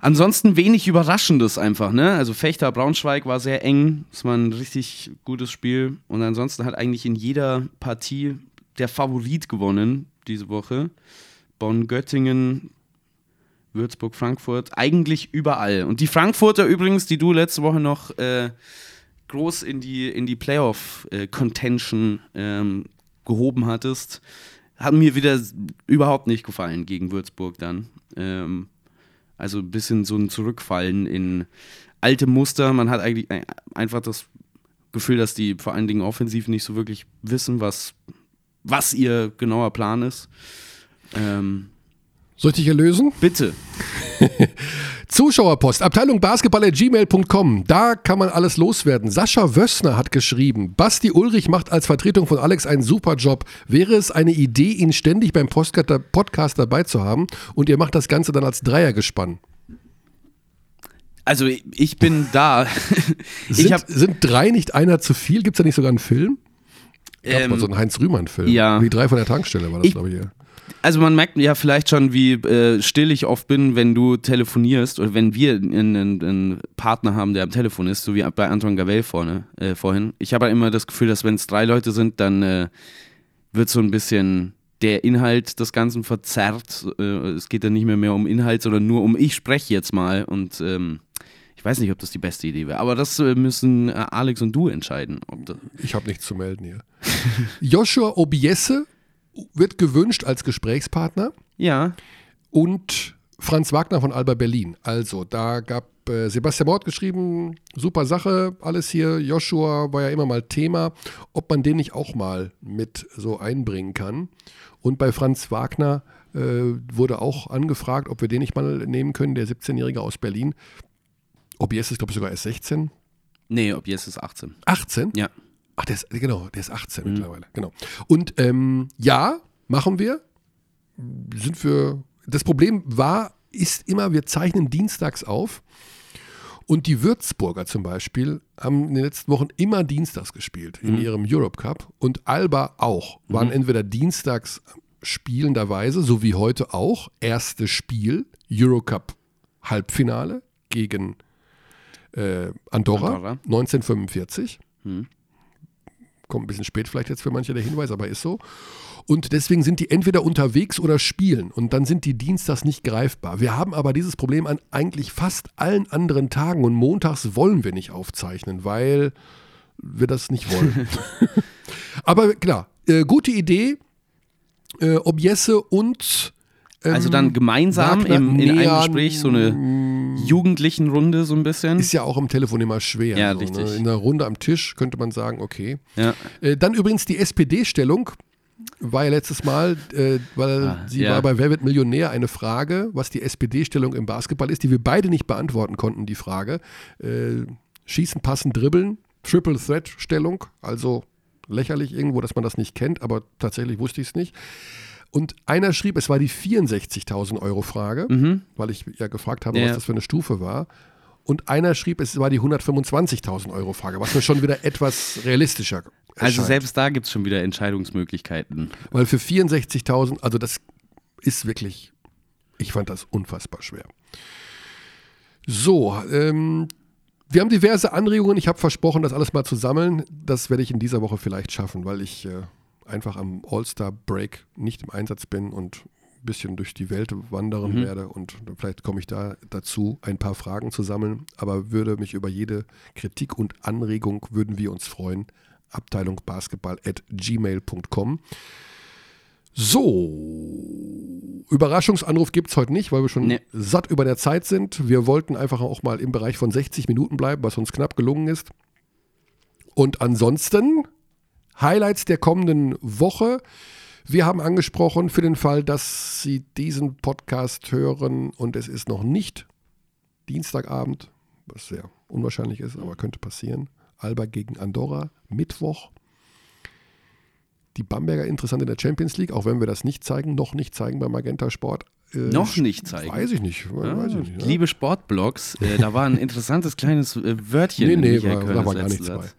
Speaker 2: Ansonsten wenig Überraschendes einfach, ne? Also Fechter Braunschweig war sehr eng, es war ein richtig gutes Spiel und ansonsten hat eigentlich in jeder Partie der Favorit gewonnen diese Woche. Bonn, Göttingen, Würzburg, Frankfurt, eigentlich überall. Und die Frankfurter übrigens, die du letzte Woche noch äh, groß in die, in die Playoff-Contention ähm, gehoben hattest, haben mir wieder überhaupt nicht gefallen gegen Würzburg dann. Ähm, also ein bisschen so ein Zurückfallen in alte Muster. Man hat eigentlich einfach das Gefühl, dass die vor allen Dingen offensiv nicht so wirklich wissen, was, was ihr genauer Plan ist. Ähm,
Speaker 1: Soll ich dich erlösen?
Speaker 2: bitte.
Speaker 1: Zuschauerpost, Abteilung Basketball.gmail.com. Da kann man alles loswerden. Sascha Wössner hat geschrieben, Basti Ulrich macht als Vertretung von Alex einen super Job. Wäre es eine Idee, ihn ständig beim Podcast dabei zu haben und ihr macht das Ganze dann als Dreiergespann?
Speaker 2: Also ich bin da.
Speaker 1: Sind,
Speaker 2: habe
Speaker 1: sind drei nicht einer zu viel? Gibt es da nicht sogar einen Film? Gab
Speaker 2: ähm,
Speaker 1: mal so einen Heinz Rühmann-Film.
Speaker 2: ja.
Speaker 1: Die drei von der Tankstelle war das, glaube ich. Ja.
Speaker 2: Also man merkt ja vielleicht schon, wie äh, still ich oft bin, wenn du telefonierst oder wenn wir einen, Partner haben, der am Telefon ist, so wie bei Anton Gavel vorne, äh, vorhin. Ich habe halt immer das Gefühl, dass wenn es drei Leute sind, dann äh, wird so ein bisschen der Inhalt des Ganzen verzerrt. Äh, es geht dann nicht mehr, mehr um Inhalt, sondern nur um ich spreche jetzt mal und ähm, ich weiß nicht, ob das die beste Idee wäre, aber das äh, müssen äh, Alex und du entscheiden.
Speaker 1: Ich habe nichts zu melden hier. Joshua Obiesse wird gewünscht als Gesprächspartner.
Speaker 2: ja,
Speaker 1: und Franz Wagner von Alba Berlin. Also, da gab äh, Sebastian Mord geschrieben, super Sache, alles hier. Joshua war ja immer mal Thema, ob man den nicht auch mal mit so einbringen kann. Und bei Franz Wagner äh, wurde auch angefragt, ob wir den nicht mal nehmen können, der 17-Jährige aus Berlin. Ob jetzt ist, glaube ich, sogar erst 16.
Speaker 2: nee, ob jetzt ist 18.
Speaker 1: 18?
Speaker 2: Ja.
Speaker 1: Ach, der ist, genau, der ist 18
Speaker 2: Mhm.
Speaker 1: mittlerweile. Genau. Und ähm, ja, machen wir. Sind wir. Das Problem war, ist immer, wir zeichnen dienstags auf. Und die Würzburger zum Beispiel haben in den letzten Wochen immer dienstags gespielt in ihrem Europe Cup. Und Alba auch. Waren entweder dienstags spielenderweise, so wie heute auch, erstes Spiel, Eurocup Halbfinale gegen äh, Andorra,
Speaker 2: Andorra.
Speaker 1: 1945 kommt ein bisschen spät vielleicht jetzt für manche der Hinweis, aber ist so. Und deswegen sind die entweder unterwegs oder spielen und dann sind die Dienstags nicht greifbar. Wir haben aber dieses Problem an eigentlich fast allen anderen Tagen und montags wollen wir nicht aufzeichnen, weil wir das nicht wollen. aber klar, äh, gute Idee. Äh, ob Jesse und ähm,
Speaker 2: Also dann gemeinsam
Speaker 1: Wagner
Speaker 2: im, in einem Gespräch so eine jugendlichen Runde so ein bisschen.
Speaker 1: ist ja auch am Telefon immer schwer.
Speaker 2: Ja,
Speaker 1: so,
Speaker 2: richtig.
Speaker 1: Ne? In einer Runde am Tisch könnte man sagen, okay.
Speaker 2: Ja.
Speaker 1: Äh, dann übrigens die SPD-Stellung. War ja letztes Mal, äh, weil
Speaker 2: Ah,
Speaker 1: sie
Speaker 2: ja.
Speaker 1: war bei Wer wird Millionär eine Frage, was die SPD-Stellung im Basketball ist, die wir beide nicht beantworten konnten, die Frage. Äh, schießen, passen, dribbeln, Triple Threat-Stellung, also lächerlich irgendwo, dass man das nicht kennt, aber tatsächlich wusste ich es nicht. Und einer schrieb, es war die 64.000 Euro Frage, weil ich ja gefragt habe,
Speaker 2: Mhm. Ja.
Speaker 1: was das für eine Stufe war. Und einer schrieb, es war die 125.000 Euro Frage, was mir schon wieder etwas realistischer
Speaker 2: Also
Speaker 1: erscheint.
Speaker 2: selbst da gibt es schon wieder Entscheidungsmöglichkeiten.
Speaker 1: Weil für 64.000, also das ist wirklich, ich fand das unfassbar schwer. So, ähm, wir haben diverse Anregungen. Ich habe versprochen, das alles mal zu sammeln. Das werde ich in dieser Woche vielleicht schaffen, weil ich äh, einfach am All-Star-Break nicht im Einsatz bin und ein bisschen durch die Welt wandern werde. Und vielleicht komme ich da dazu, ein paar Fragen zu sammeln. Aber würde mich über jede Kritik und Anregung, würden wir uns freuen. Abteilung Basketball at gmail.com. So, Überraschungsanruf gibt es heute nicht, weil wir schon
Speaker 2: Nee.
Speaker 1: satt über der Zeit sind. Wir wollten einfach auch mal im Bereich von 60 Minuten bleiben, was uns knapp gelungen ist. Und ansonsten Highlights der kommenden Woche. Wir haben angesprochen, für den Fall, dass Sie diesen Podcast hören und es ist noch nicht Dienstagabend, was sehr unwahrscheinlich ist, aber könnte passieren. Alba gegen Andorra, Mittwoch. Die Bamberger interessant in der Champions League, auch wenn wir das nicht zeigen, noch nicht zeigen bei Magenta Sport. Äh,
Speaker 2: Noch nicht zeigen.
Speaker 1: Weiß ich nicht. Weiß ich nicht ne?
Speaker 2: Liebe Sportblogs, äh, da war ein interessantes kleines äh, Wörtchen
Speaker 1: Nee, nee, war, da war gar nichts bei.
Speaker 2: Satz.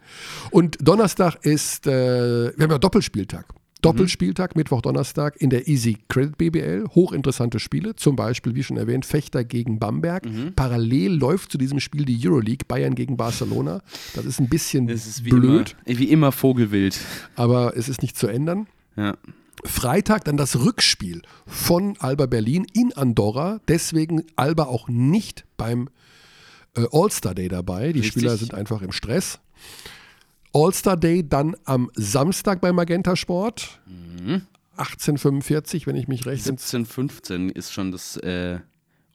Speaker 1: Und Donnerstag ist, äh, wir haben ja Doppelspieltag.
Speaker 2: Mhm.
Speaker 1: Doppelspieltag, Mittwoch, Donnerstag in der Easy Credit BBL. Hochinteressante Spiele, zum Beispiel, wie schon erwähnt, Fechter gegen Bamberg.
Speaker 2: Mhm.
Speaker 1: Parallel läuft zu diesem Spiel die Euroleague, Bayern gegen Barcelona. Das ist ein bisschen
Speaker 2: ist wie
Speaker 1: blöd,
Speaker 2: immer, wie immer Vogelwild.
Speaker 1: aber es ist nicht zu ändern.
Speaker 2: Ja.
Speaker 1: Freitag dann das Rückspiel von Alba Berlin in Andorra. Deswegen Alba auch nicht beim äh, All-Star Day dabei. Die
Speaker 2: Richtig.
Speaker 1: Spieler sind einfach im Stress. All-Star Day dann am Samstag bei Magenta Sport.
Speaker 2: Mhm.
Speaker 1: 1845, wenn ich mich recht entsinne.
Speaker 2: 17, 15 ist schon das, äh,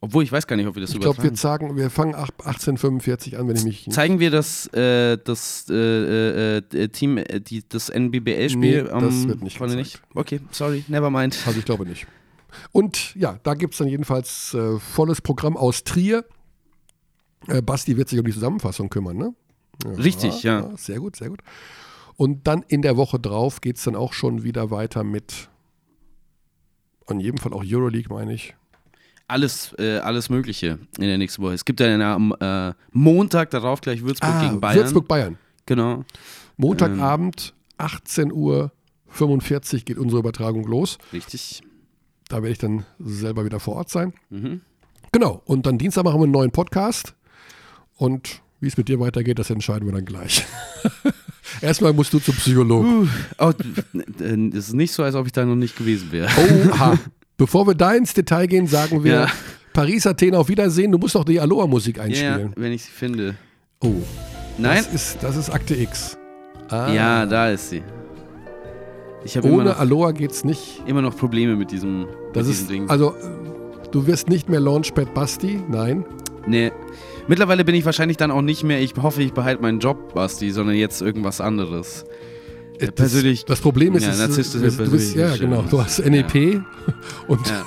Speaker 2: obwohl ich weiß gar nicht, ob wir das
Speaker 1: Ich glaube, wir sagen, wir fangen ab 1845 an, wenn ich mich.
Speaker 2: Zeigen wir das, äh, das äh, äh, äh, Team, äh, die, das NBBL-Spiel
Speaker 1: Nee, das wird nicht gezeigt.
Speaker 2: Okay, sorry, never mind.
Speaker 1: Also ich glaube nicht. Und ja, da gibt es dann jedenfalls äh, volles Programm aus Trier. Basti wird sich um die Zusammenfassung kümmern, ne?
Speaker 2: Richtig, ja.
Speaker 1: Sehr gut, sehr gut. Und dann in der Woche drauf geht es dann auch schon wieder weiter mit, an jedem Fall auch Euroleague, meine ich.
Speaker 2: Alles, äh, alles Mögliche in der nächsten Woche. Es gibt ja am äh, Montag darauf gleich Würzburg gegen Bayern.
Speaker 1: Ah, Würzburg-Bayern.
Speaker 2: Genau,
Speaker 1: Montagabend, 18 Uhr 45 geht unsere Übertragung los.
Speaker 2: richtig.
Speaker 1: Da werde ich dann selber wieder vor Ort sein.
Speaker 2: Mhm.
Speaker 1: Genau. Und dann Dienstag machen wir einen neuen Podcast. Und wie es mit dir weitergeht, das entscheiden wir dann gleich. Erstmal musst du zum Psychologen.
Speaker 2: Oh, äh, es ist nicht so, als ob ich da noch nicht gewesen wäre.
Speaker 1: Oha. Bevor wir da ins Detail gehen, sagen wir
Speaker 2: Ja.
Speaker 1: Paris, Athen, auf Wiedersehen. Du musst doch die Aloha-Musik
Speaker 2: Ja,
Speaker 1: einspielen.
Speaker 2: wenn ich sie finde.
Speaker 1: Oh,
Speaker 2: Nein?
Speaker 1: das ist, das ist Akte X. Ah,
Speaker 2: Ja, da ist sie. Ich habe immer
Speaker 1: Ohne
Speaker 2: noch,
Speaker 1: Aloha geht's nicht.
Speaker 2: immer noch Probleme mit diesem,
Speaker 1: Das
Speaker 2: mit
Speaker 1: ist,
Speaker 2: diesem Ding.
Speaker 1: also, du wirst nicht mehr Launchpad Basti, nein.
Speaker 2: Nee. Mittlerweile bin ich wahrscheinlich dann auch nicht mehr, ich hoffe, ich behalte meinen Job, Basti, sondern jetzt irgendwas anderes.
Speaker 1: Äh,
Speaker 2: persönlich-
Speaker 1: Das, das Problem ist,
Speaker 2: Ja,
Speaker 1: es-
Speaker 2: narzisstische
Speaker 1: du bist, ja, genau, du hast NEP und
Speaker 2: Ja.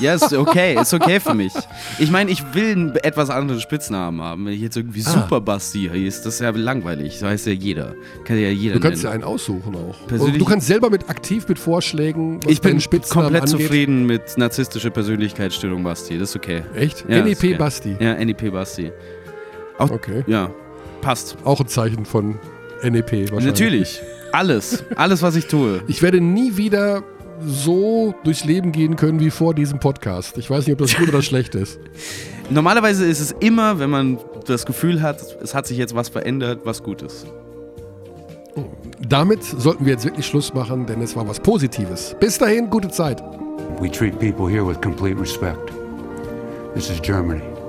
Speaker 2: Ja, ist okay, ist okay für mich. Ich meine, ich will einen etwas anderen Spitznamen haben. Wenn ich jetzt irgendwie
Speaker 1: Ah.
Speaker 2: Super Basti hieß, das ist ja langweilig. So heißt ja jeder. Kann ja jeder
Speaker 1: du kannst ja
Speaker 2: nennen.
Speaker 1: einen aussuchen auch.
Speaker 2: Persönlich-
Speaker 1: Und du kannst selber mit aktiv mit Vorschlägen,
Speaker 2: Ich bin
Speaker 1: Spitznamen
Speaker 2: komplett
Speaker 1: angeht.
Speaker 2: zufrieden mit narzisstischer Persönlichkeitsstörung Basti. Das ist okay.
Speaker 1: Echt?
Speaker 2: Ja,
Speaker 1: NEP
Speaker 2: ist okay.
Speaker 1: Basti.
Speaker 2: Ja, NEP Basti. Auch,
Speaker 1: Okay.
Speaker 2: Ja, passt.
Speaker 1: Auch ein Zeichen von NEP wahrscheinlich.
Speaker 2: Natürlich. Alles. Alles, was ich tue.
Speaker 1: Ich werde nie wieder so durchs Leben gehen können wie vor diesem Podcast. Ich weiß nicht, ob das gut oder schlecht ist.
Speaker 2: Normalerweise ist es immer, wenn man das Gefühl hat, es hat sich jetzt was verändert, was gut ist.
Speaker 1: Damit sollten wir jetzt wirklich Schluss machen, denn es war was Positives. Bis dahin, gute Zeit.
Speaker 5: We treat people here with complete respect. This is Germany.